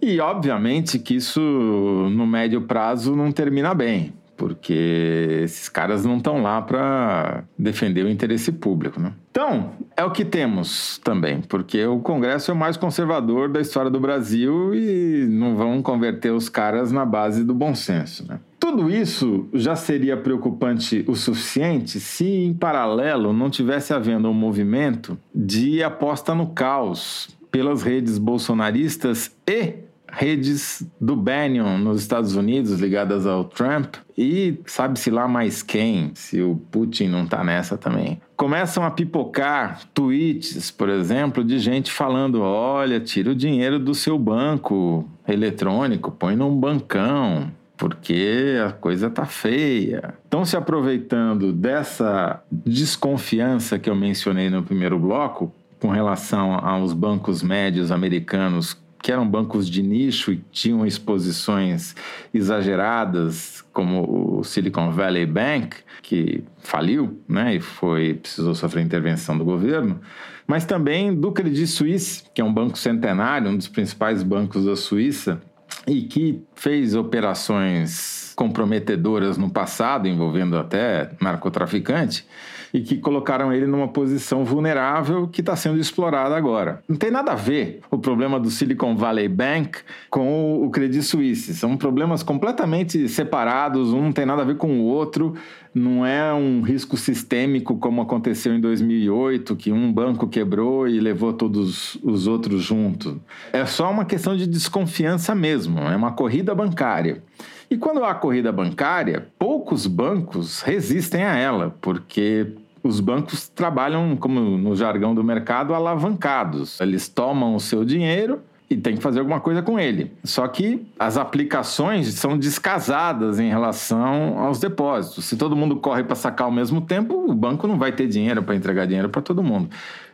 E, obviamente, que isso no médio prazo não termina bem, porque esses caras não estão lá para defender o interesse público. Né? Então, é o que temos também, porque o Congresso é o mais conservador da história do Brasil e não vão converter os caras na base do bom senso. Né? Tudo isso já seria preocupante o suficiente se, em paralelo, não tivesse havendo um movimento de aposta no caos pelas redes bolsonaristas e redes do Bannon nos Estados Unidos ligadas ao Trump e sabe-se lá mais quem, se o Putin não está nessa também. Começam a pipocar tweets, por exemplo, de gente falando: olha, tira o dinheiro do seu banco eletrônico, põe num bancão, porque a coisa tá feia. Estão se aproveitando dessa desconfiança que eu mencionei no primeiro bloco com relação aos bancos médios americanos que eram bancos de nicho e tinham exposições exageradas, como o Silicon Valley Bank, que faliu, né, e foi precisou sofrer intervenção do governo, mas também do Credit Suisse, que é um banco centenário, um dos principais bancos da Suíça, e que fez operações comprometedoras no passado, envolvendo até narcotraficante e que colocaram ele numa posição vulnerável que está sendo explorada agora. Não tem nada a ver o problema do Silicon Valley Bank com o Credit Suisse. São problemas completamente separados, um não tem nada a ver com o outro. Não é um risco sistêmico como aconteceu em 2008, que um banco quebrou e levou todos os outros junto. É só uma questão de desconfiança mesmo, é uma corrida bancária. E quando há corrida bancária, poucos bancos resistem a ela, porque os bancos trabalham, como no jargão do mercado, alavancados. Eles tomam o seu dinheiro e tem que fazer alguma coisa com ele. Só que as aplicações são descasadas em relação aos depósitos. Se todo mundo corre para sacar ao mesmo tempo, o banco não vai ter dinheiro para entregar dinheiro para todo mundo.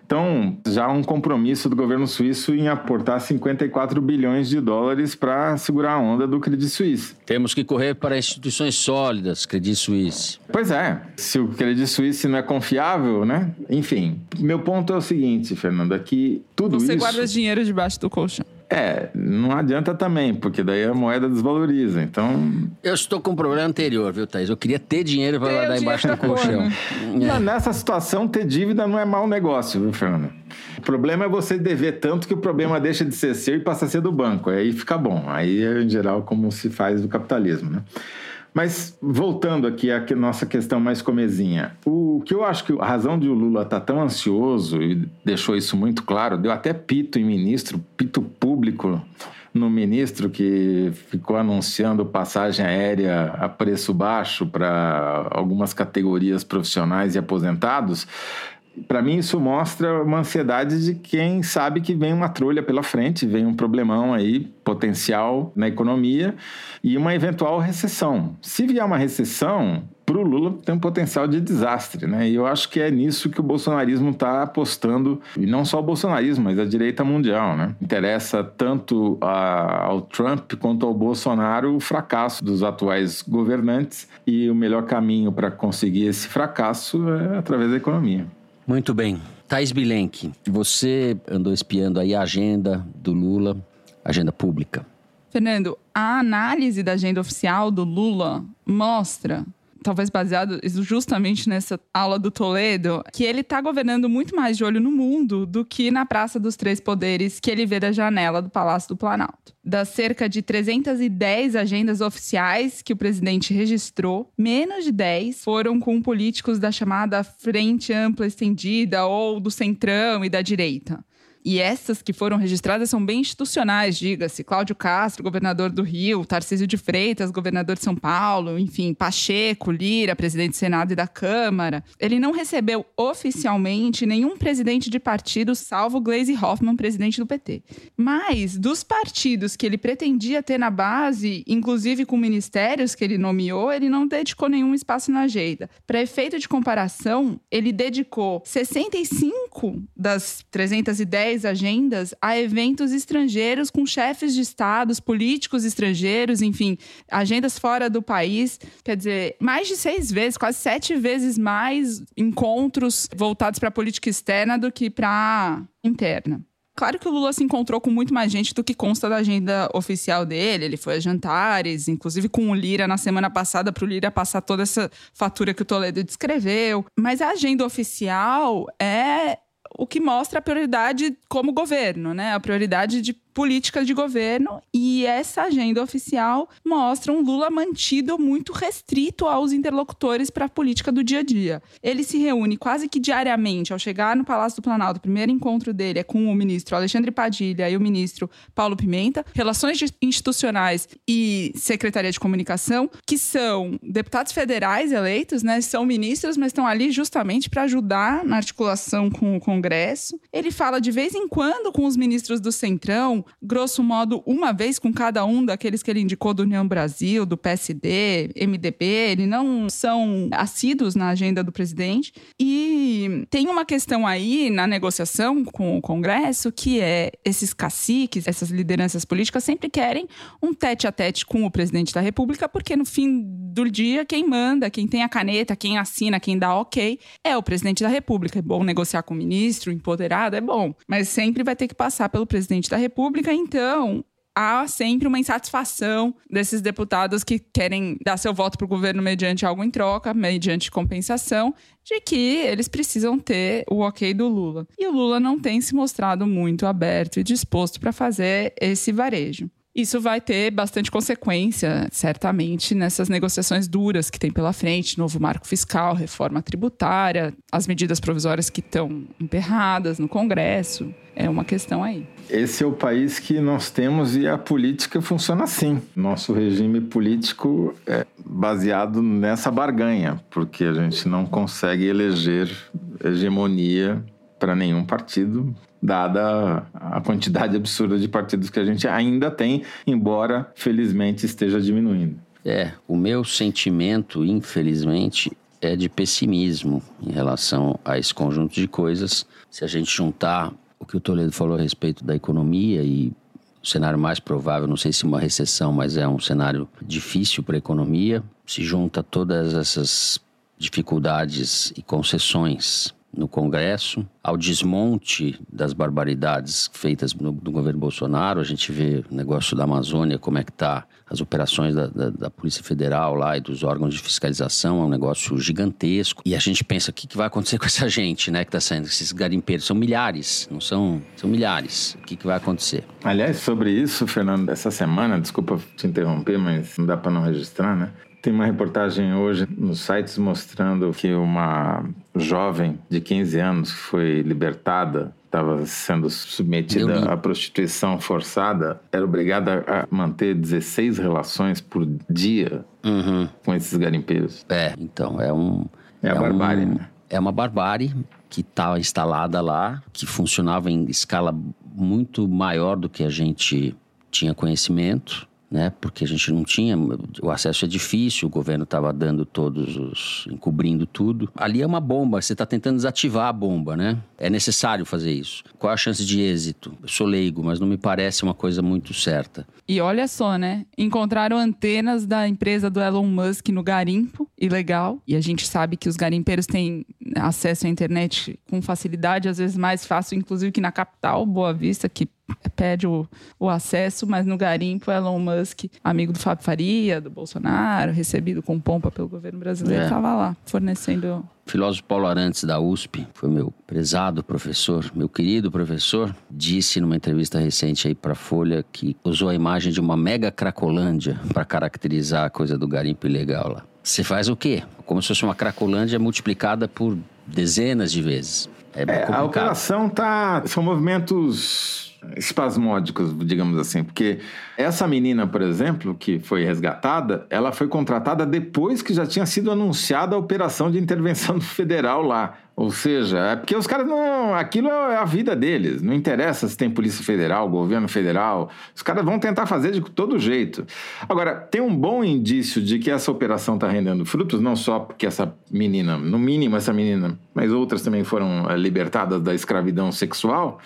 Então, já há um compromisso do governo suíço em aportar 54 bilhões de dólares para segurar a onda do Credit Suisse. Temos que correr para instituições sólidas, Credit Suisse. Pois é, se o Credit Suisse não é confiável, né? Enfim, meu ponto é o seguinte, Fernanda, que tudo Você isso... guarda dinheiro debaixo do colchão. É, não adianta também, porque daí a moeda desvaloriza. Então. Eu estou com um problema anterior, viu, Thaís? Eu queria ter dinheiro para guardar embaixo do colchão. Não, Nessa situação, ter dívida não é mau negócio, viu, Fernanda? O problema é você dever tanto que o problema deixa de ser seu e passa a ser do banco. Aí fica bom. Aí é, em geral, como se faz do capitalismo, né? Mas voltando aqui à nossa questão mais comezinha, o que eu acho que a razão de o Lula estar tão ansioso e deixou isso muito claro, deu até pito em ministro, pito público no ministro que ficou anunciando passagem aérea a preço baixo para algumas categorias profissionais e aposentados. Para mim, isso mostra uma ansiedade de quem sabe que vem uma trolha pela frente, vem um problemão aí potencial na economia e uma eventual recessão. Se vier uma recessão, para o Lula tem um potencial de desastre, né? E eu acho que é nisso que o bolsonarismo está apostando, e não só o bolsonarismo, mas a direita mundial, né? Interessa tanto a- ao Trump quanto ao Bolsonaro o fracasso dos atuais governantes e o melhor caminho para conseguir esse fracasso é através da economia. Muito bem. Thais Bilenque, você andou espiando aí a agenda do Lula, agenda pública. Fernando, a análise da agenda oficial do Lula mostra, talvez baseado justamente nessa aula do Toledo, que ele está governando muito mais de olho no mundo do que na Praça dos Três Poderes que ele vê da janela do Palácio do Planalto. Das cerca de 310 agendas oficiais que o presidente registrou, menos de 10 foram com políticos da chamada Frente Ampla Estendida ou do Centrão e da direita. E essas que foram registradas são bem institucionais, diga-se. Cláudio Castro, governador do Rio, Tarcísio de Freitas, governador de São Paulo, enfim, Pacheco, Lira, presidente do Senado e da Câmara. Ele não recebeu oficialmente nenhum presidente de partido, salvo Gleisi Hoffmann, presidente do PT. Mas, dos partidos que ele pretendia ter na base, inclusive com ministérios que ele nomeou, ele não dedicou nenhum espaço na agenda. Para efeito de comparação, ele dedicou 65 das 310 agendas a eventos estrangeiros com chefes de estados, políticos estrangeiros, enfim, agendas fora do país. Quer dizer, mais de seis vezes, quase sete vezes mais encontros voltados para a política externa do que para interna. Claro que o Lula se encontrou com muito mais gente do que consta da agenda oficial dele. Ele foi a jantares, inclusive com o Lira na semana passada, para o Lira passar toda essa fatura que o Toledo descreveu. Mas a agenda oficial é o que mostra a prioridade como governo, né? A prioridade de política de governo. E essa agenda oficial mostra um Lula mantido muito restrito aos interlocutores para a política do dia a dia. Ele se reúne quase que diariamente ao chegar no Palácio do Planalto. O primeiro encontro dele é com o ministro Alexandre Padilha e o ministro Paulo Pimenta. Relações institucionais e Secretaria de Comunicação, que são deputados federais eleitos, né? São ministros, mas estão ali justamente para ajudar na articulação com o Congresso. Ele fala de vez em quando com os ministros do Centrão, grosso modo, uma vez com cada um daqueles que ele indicou do União Brasil, do PSD, MDB, ele não são assíduos na agenda do presidente. E tem uma questão aí na negociação com o Congresso, que é esses caciques, essas lideranças políticas sempre querem um tete a tete com o presidente da República, porque no fim do dia, quem manda, quem tem a caneta, quem assina, quem dá ok, é o presidente da República. É bom negociar com o ministro, empoderado, é bom. Mas sempre vai ter que passar pelo presidente da República, então há sempre uma insatisfação desses deputados que querem dar seu voto para o governo mediante algo em troca, mediante compensação, de que eles precisam ter o ok do Lula. E o Lula não tem se mostrado muito aberto e disposto para fazer esse varejo. Isso vai ter bastante consequência, certamente, nessas negociações duras que tem pela frente, novo marco fiscal, reforma tributária, as medidas provisórias que estão emperradas no Congresso. É uma questão aí. Esse é o país que nós temos e a política funciona assim. Nosso regime político é baseado nessa barganha, porque a gente não consegue eleger hegemonia para nenhum partido, dada a quantidade absurda de partidos que a gente ainda tem, embora felizmente esteja diminuindo. É, o meu sentimento, infelizmente, é de pessimismo em relação a esse conjunto de coisas. Se a gente juntar o que o Toledo falou a respeito da economia e o cenário mais provável, não sei se uma recessão, mas é um cenário difícil para a economia, se junta todas essas dificuldades e concessões no Congresso, ao desmonte das barbaridades feitas no, no governo Bolsonaro. A gente vê o negócio da Amazônia, como é que está as operações da, da, da, Polícia Federal lá e dos órgãos de fiscalização, é um negócio gigantesco. E a gente pensa, o que, que vai acontecer com essa <laughs> gente, né, que está saindo, esses garimpeiros, são milhares, não são, são milhares. O que, que vai acontecer? Aliás, sobre isso, Fernando, essa semana, desculpa te interromper, mas não dá para não registrar, né? Tem uma reportagem hoje nos sites mostrando que uma jovem de 15 anos que foi libertada estava sendo submetida à prostituição forçada, era obrigada a manter 16 relações por dia uhum. com esses garimpeiros. É, então, é um... É, a barbárie, um, né? É uma barbárie que estava instalada lá, que funcionava em escala muito maior do que a gente tinha conhecimento né? Porque a gente não tinha, o acesso é difícil, o governo estava dando todos os, encobrindo tudo. Ali é uma bomba, você está tentando desativar a bomba, né? É necessário fazer isso. Qual a chance de êxito? Eu sou leigo, mas não me parece uma coisa muito certa. E olha só, né? Encontraram antenas da empresa do Elon Musk no garimpo, ilegal. E a gente sabe que os garimpeiros têm acesso à internet com facilidade, às vezes mais fácil, inclusive que na capital, Boa Vista, que pede o, o, acesso, mas no garimpo Elon Musk, amigo do Fábio Faria, do Bolsonaro, recebido com pompa pelo governo brasileiro, estava é. lá fornecendo. O filósofo Paulo Arantes da USP, foi meu prezado professor, meu querido professor, disse numa entrevista recente aí para Folha que usou a imagem de uma mega cracolândia para caracterizar a coisa do garimpo ilegal lá. Você faz o quê? Como se fosse uma cracolândia multiplicada por dezenas de vezes. É, é a operação tá. São movimentos espasmódicos, digamos assim, porque essa menina, por exemplo, que foi resgatada, ela foi contratada depois que já tinha sido anunciada a operação de intervenção <laughs> federal lá. Ou seja, é porque os caras não. Aquilo é a vida deles. Não interessa se tem Polícia Federal, governo federal. Os caras vão tentar fazer de todo jeito. Agora, tem um bom indício de que essa operação está rendendo frutos, não só porque essa menina, no mínimo essa menina, mas outras também foram eh, libertadas da escravidão sexual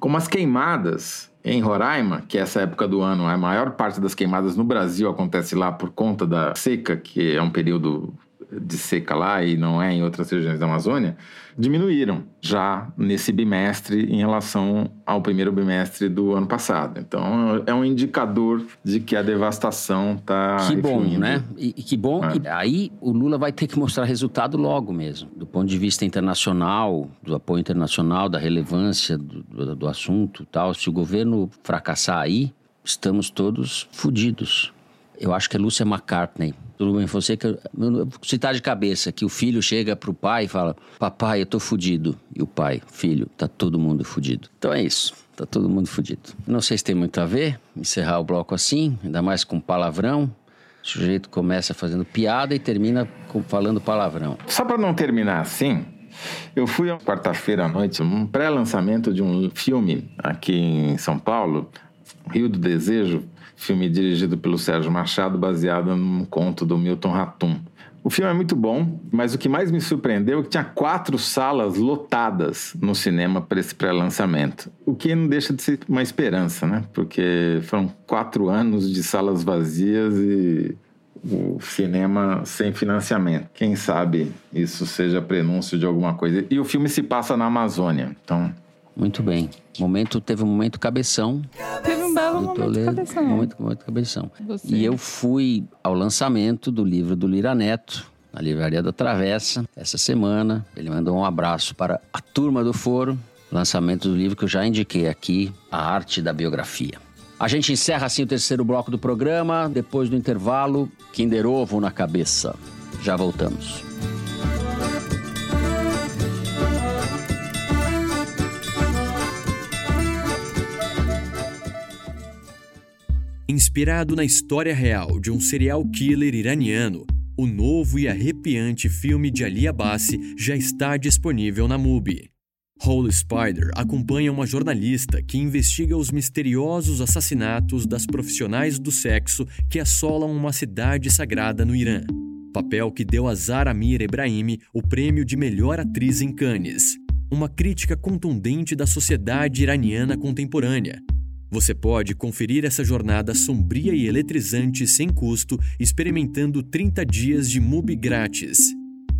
como as queimadas em Roraima, que essa época do ano, a maior parte das queimadas no Brasil acontece lá por conta da seca, que é um período de seca lá e não é em outras regiões da Amazônia, diminuíram já nesse bimestre em relação ao primeiro bimestre do ano passado. Então é um indicador de que a devastação está. Que bom, né? E, e que bom. É. E aí o Lula vai ter que mostrar resultado logo mesmo, do ponto de vista internacional, do apoio internacional, da relevância do, do, do assunto, tal. Se o governo fracassar aí, estamos todos fodidos. Eu acho que é Lúcia McCartney tudo bem, você que citar de cabeça que o filho chega pro pai e fala: "Papai, eu tô fudido". E o pai: "Filho, tá todo mundo fudido". Então é isso. Tá todo mundo fudido. Não sei se tem muito a ver encerrar o bloco assim, ainda mais com palavrão. O sujeito começa fazendo piada e termina falando palavrão. Só para não terminar assim, eu fui quarta-feira à noite, um pré-lançamento de um filme aqui em São Paulo, Rio do Desejo, filme dirigido pelo Sérgio Machado, baseado num conto do Milton Ratum. O filme é muito bom, mas o que mais me surpreendeu é que tinha quatro salas lotadas no cinema para esse pré-lançamento. O que não deixa de ser uma esperança, né? Porque foram quatro anos de salas vazias e o cinema sem financiamento. Quem sabe isso seja prenúncio de alguma coisa. E o filme se passa na Amazônia, então muito bem. Momento, teve um momento cabeção. Teve um belo momento Toledo, cabeção. Momento, momento cabeção. Você. E eu fui ao lançamento do livro do Lira Neto, na Livraria da Travessa, essa semana. Ele mandou um abraço para a turma do Foro. Lançamento do livro que eu já indiquei aqui, A Arte da Biografia. A gente encerra assim o terceiro bloco do programa. Depois do intervalo, Kinder Ovo na cabeça. Já voltamos. Inspirado na história real de um serial killer iraniano, o novo e arrepiante filme de Ali Abbasi já está disponível na MUBI. Holy Spider acompanha uma jornalista que investiga os misteriosos assassinatos das profissionais do sexo que assolam uma cidade sagrada no Irã. Papel que deu a Zara Mir Ebrahimi o prêmio de melhor atriz em Cannes. Uma crítica contundente da sociedade iraniana contemporânea. Você pode conferir essa jornada sombria e eletrizante sem custo, experimentando 30 dias de MUBI grátis.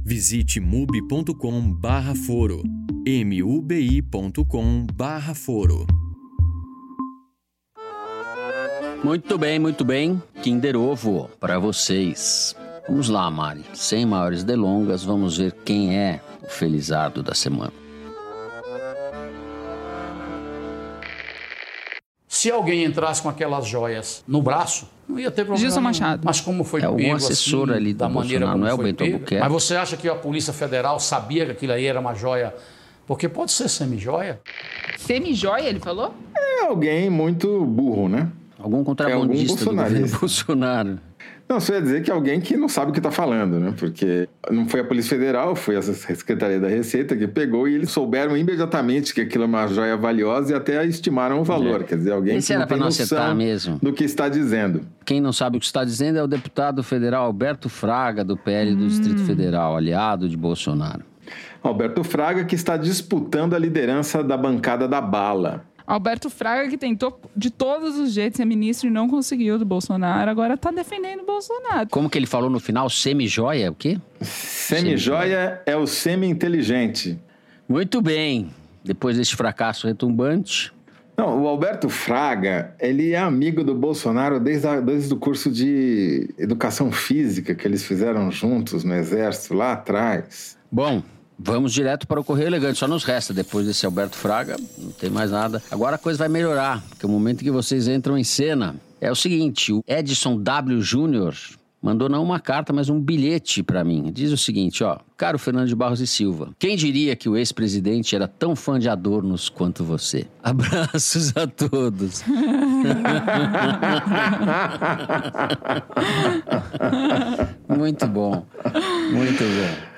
Visite mubi.com/foro mubi.com foro. Muito bem, muito bem. Kinder Ovo para vocês. Vamos lá, Mari. Sem maiores delongas, vamos ver quem é o felizardo da semana. Se alguém entrasse com aquelas joias no braço, não ia ter problema. Gilson. Machado. Mas como foi É algum pego assessor assim, ali do da maneira Bolsonaro, como não é o foi Bento? Albuquerque? Mas você acha que a Polícia Federal sabia que aquilo aí era uma joia? Porque pode ser semi-joia. Semi-joia, ele falou? É alguém muito burro, né? Algum É contrabandista do governo. Bolsonaro. Não, só ia dizer que alguém que não sabe o que está falando, né? Porque não foi a Polícia Federal, foi a Secretaria da Receita que pegou e eles souberam imediatamente que aquilo é uma joia valiosa e até estimaram o valor. É. Quer dizer, alguém Esse que não tem não noção mesmo. do que está dizendo. Quem não sabe o que está dizendo é o deputado federal Alberto Fraga, do PL do Distrito Federal, aliado de Bolsonaro. Alberto Fraga que está disputando a liderança da bancada da bala. Alberto Fraga, que tentou de todos os jeitos ser ministro e não conseguiu do Bolsonaro, agora tá defendendo o Bolsonaro. Como que ele falou no final? Semi-joia? O quê? Semi-joia é o semi-inteligente. Muito bem. Depois desse fracasso retumbante, Não, o Alberto Fraga, ele é amigo do Bolsonaro desde, a- desde o curso de educação física que eles fizeram juntos no Exército lá atrás. Bom, vamos direto para o Correio Elegante. Só nos resta, depois desse Alberto Fraga, não tem mais nada. Agora a coisa vai melhorar, porque o momento que vocês entram em cena é o seguinte: o Edson W. Júnior mandou não uma carta, mas um bilhete para mim. Diz o seguinte: ó, caro Fernando de Barros e Silva, quem diria que o ex-presidente era tão fã de Adornos quanto você? <laughs> Abraços a todos. <laughs> Muito bom, muito bom.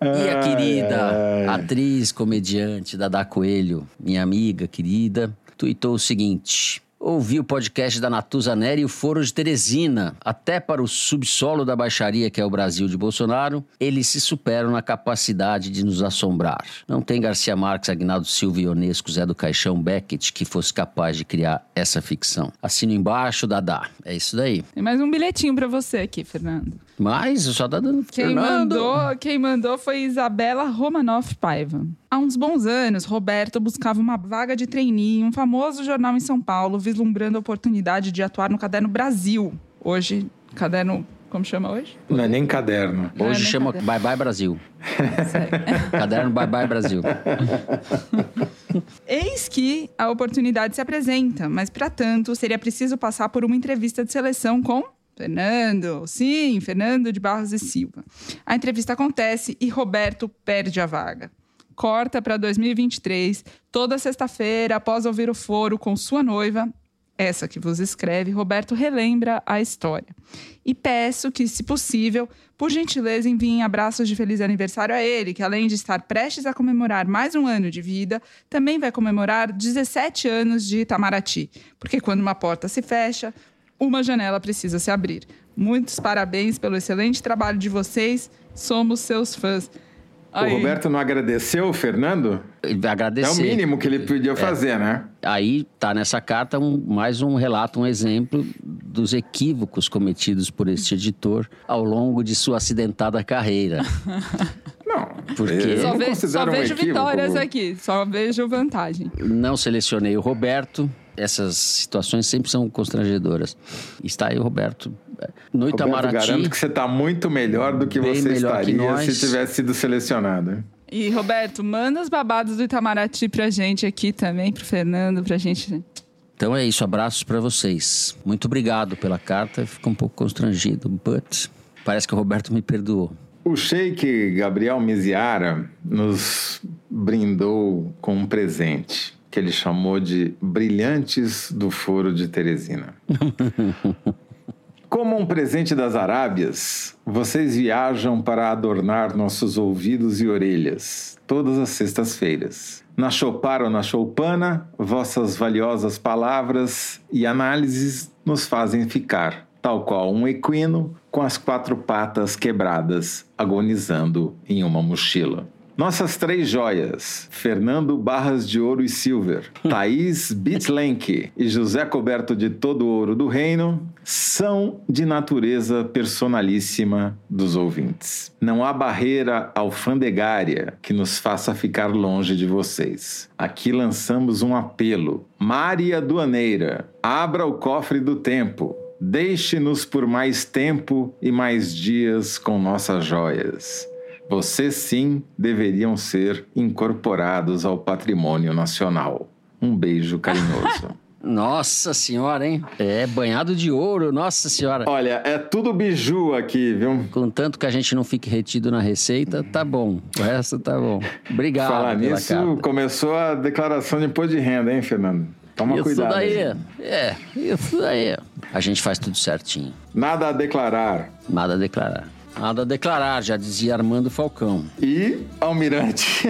E a querida atriz, comediante Dada Coelho, minha amiga querida, tuitou o seguinte. Ouvi o podcast da Natuza Neri e o Foro de Teresina. Até para o subsolo da baixaria que é o Brasil de Bolsonaro, eles se superam na capacidade de nos assombrar. Não tem Garcia Marques, Agnaldo Silva, Ionesco, Zé do Caixão, Beckett que fosse capaz de criar essa ficção. Assino embaixo, Dadá. É isso daí. Tem mais um bilhetinho pra você aqui, Fernando. Mas só tá dando Quem Fernando. mandou, quem mandou foi Isabela Romanoff Paiva. Há uns bons anos, Roberto buscava uma vaga de trainee em um famoso jornal em São Paulo, vislumbrando a oportunidade de atuar no Caderno Brasil. Hoje, Caderno... Como chama hoje? Não é nem caderno. Não é Hoje nem chama caderno. Bye Bye Brasil. <laughs> <laughs> Caderno Bye Bye Brasil. <laughs> Eis que a oportunidade se apresenta, mas para tanto seria preciso passar por uma entrevista de seleção com Fernando. Sim, Fernando de Barros e Silva. A entrevista acontece e Roberto perde a vaga. Corta para 2023, toda sexta-feira, após ouvir o foro com sua noiva, essa que vos escreve, Roberto relembra a história. E peço que, se possível, por gentileza, enviem abraços de feliz aniversário a ele, que além de estar prestes a comemorar mais um ano de vida, também vai comemorar 17 anos de Itamaraty. Porque quando uma porta se fecha, uma janela precisa se abrir. Muitos parabéns pelo excelente trabalho de vocês, somos seus fãs. O Roberto não agradeceu o Fernando? Agradecer. É o mínimo que ele podia fazer, né? Aí tá nessa carta um- mais um relato, um exemplo dos equívocos cometidos por este editor ao longo de sua acidentada carreira. <laughs> Não, porque Só, ve- só um vejo vitórias aqui, só vejo vantagem. não selecionei o Roberto. Essas situações sempre são constrangedoras. Está aí o Roberto. No Roberto, Itamaraty. garanto que você está muito melhor do que você que estaria nós. se tivesse sido selecionado. E, Roberto, manda os babados do Itamaraty pra gente aqui também, pro Fernando, pra gente. Então é isso, abraços para vocês. Muito obrigado pela carta. Fico um pouco constrangido, but parece que o Roberto me perdoou. O sheik Gabriel Miziara nos brindou com um presente que ele chamou de Brilhantes do Foro de Teresina. <laughs> Como um presente das Arábias, vocês viajam para adornar nossos ouvidos e orelhas todas as sextas-feiras. Na Chopar ou na Choupana, vossas valiosas palavras e análises nos fazem ficar, tal qual um equino com as quatro patas quebradas, agonizando em uma mochila. Nossas três joias, Fernando Barras de Ouro e Silver, <laughs> Thaís Bitlenck e José Coberto de Todo Ouro do Reino, são de natureza personalíssima dos ouvintes. Não há barreira alfandegária que nos faça ficar longe de vocês. Aqui lançamos um apelo. Maria Aduaneira, abra o cofre do tempo. Deixe-nos por mais tempo e mais dias com nossas joias. Vocês sim deveriam ser incorporados ao patrimônio nacional. Um beijo carinhoso. <laughs> Nossa senhora, hein? É banhado de ouro, nossa senhora. Olha, é tudo biju aqui, viu? Contanto que a gente não fique retido na receita, tá bom. O resto tá bom. Obrigado. Falar nisso, carta. começou a declaração de imposto de renda, hein, Fernando? Toma isso cuidado. Daí, aí. é, isso daí. A gente faz tudo certinho. Nada a declarar. Nada a declarar. Nada a declarar, já dizia Armando Falcão. E Almirante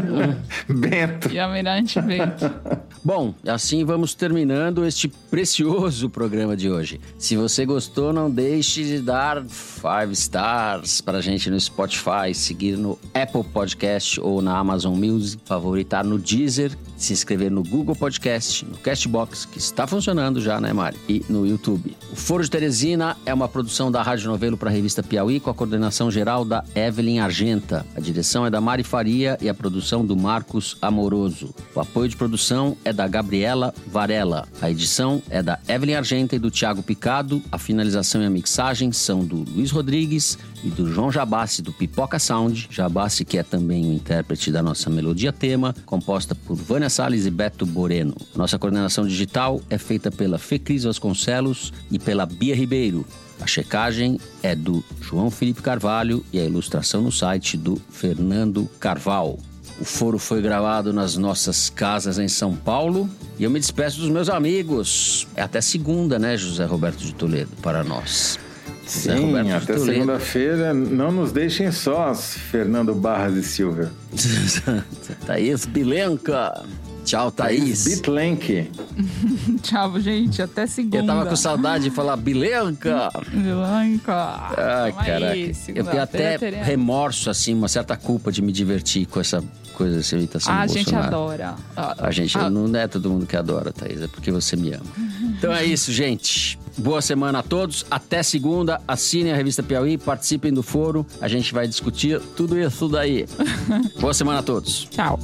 <laughs> Bento. E Almirante Bento. <laughs> Bom, assim vamos terminando este precioso programa de hoje. Se você gostou, não deixe de dar five stars para a gente no Spotify, seguir no Apple Podcast ou na Amazon Music, favoritar no Deezer, se inscrever no Google Podcast, no Castbox, que está funcionando já, né, Mari? E no YouTube. O Foro de Teresina é uma produção da Rádio Novelo para a revista Piauí, com a coordenação geral da Evelyn Argenta. A direção é da Mari Faria e a produção do Marcos Amoroso. O apoio de produção é da Gabriela Varela. A edição é da Evelyn Argenta e do Tiago Picado. A finalização e a mixagem são do Luiz Rodrigues e do João Jabassi, do Pipoca Sound. Jabassi, que é também o intérprete da nossa melodia tema, composta por Vânia Salles e Beto Boreno. Nossa coordenação digital é feita pela Fecris Vasconcelos e pela Bia Ribeiro. A checagem é do João Felipe Carvalho e a ilustração no site do Fernando Carvalho. O foro foi gravado nas nossas casas em São Paulo e eu me despeço dos meus amigos. É até segunda, né, José Roberto de Toledo, para nós. Sim, Roberto até Toledo. segunda-feira. Não nos deixem sós, Fernando Barras e Silva. <laughs> Thaís Bilenca. Tchau, Thaís. Bitlenck. <laughs> Tchau, gente. Até segunda. Eu tava com saudade de falar Bilenca. Bilanca. Ai, Tamo aí, caraca. Eu tenho até teremos. remorso, assim, uma certa culpa de me divertir com essa coisa, essa imitação Ah, do a gente Bolsonaro. adora. A gente Ah. não é todo mundo que adora, Thaís, é porque você me ama. Então é isso, gente. Boa semana a todos. Até segunda. Assinem a revista Piauí, participem do foro. A gente vai discutir tudo isso daí. <laughs> Boa semana a todos. Tchau.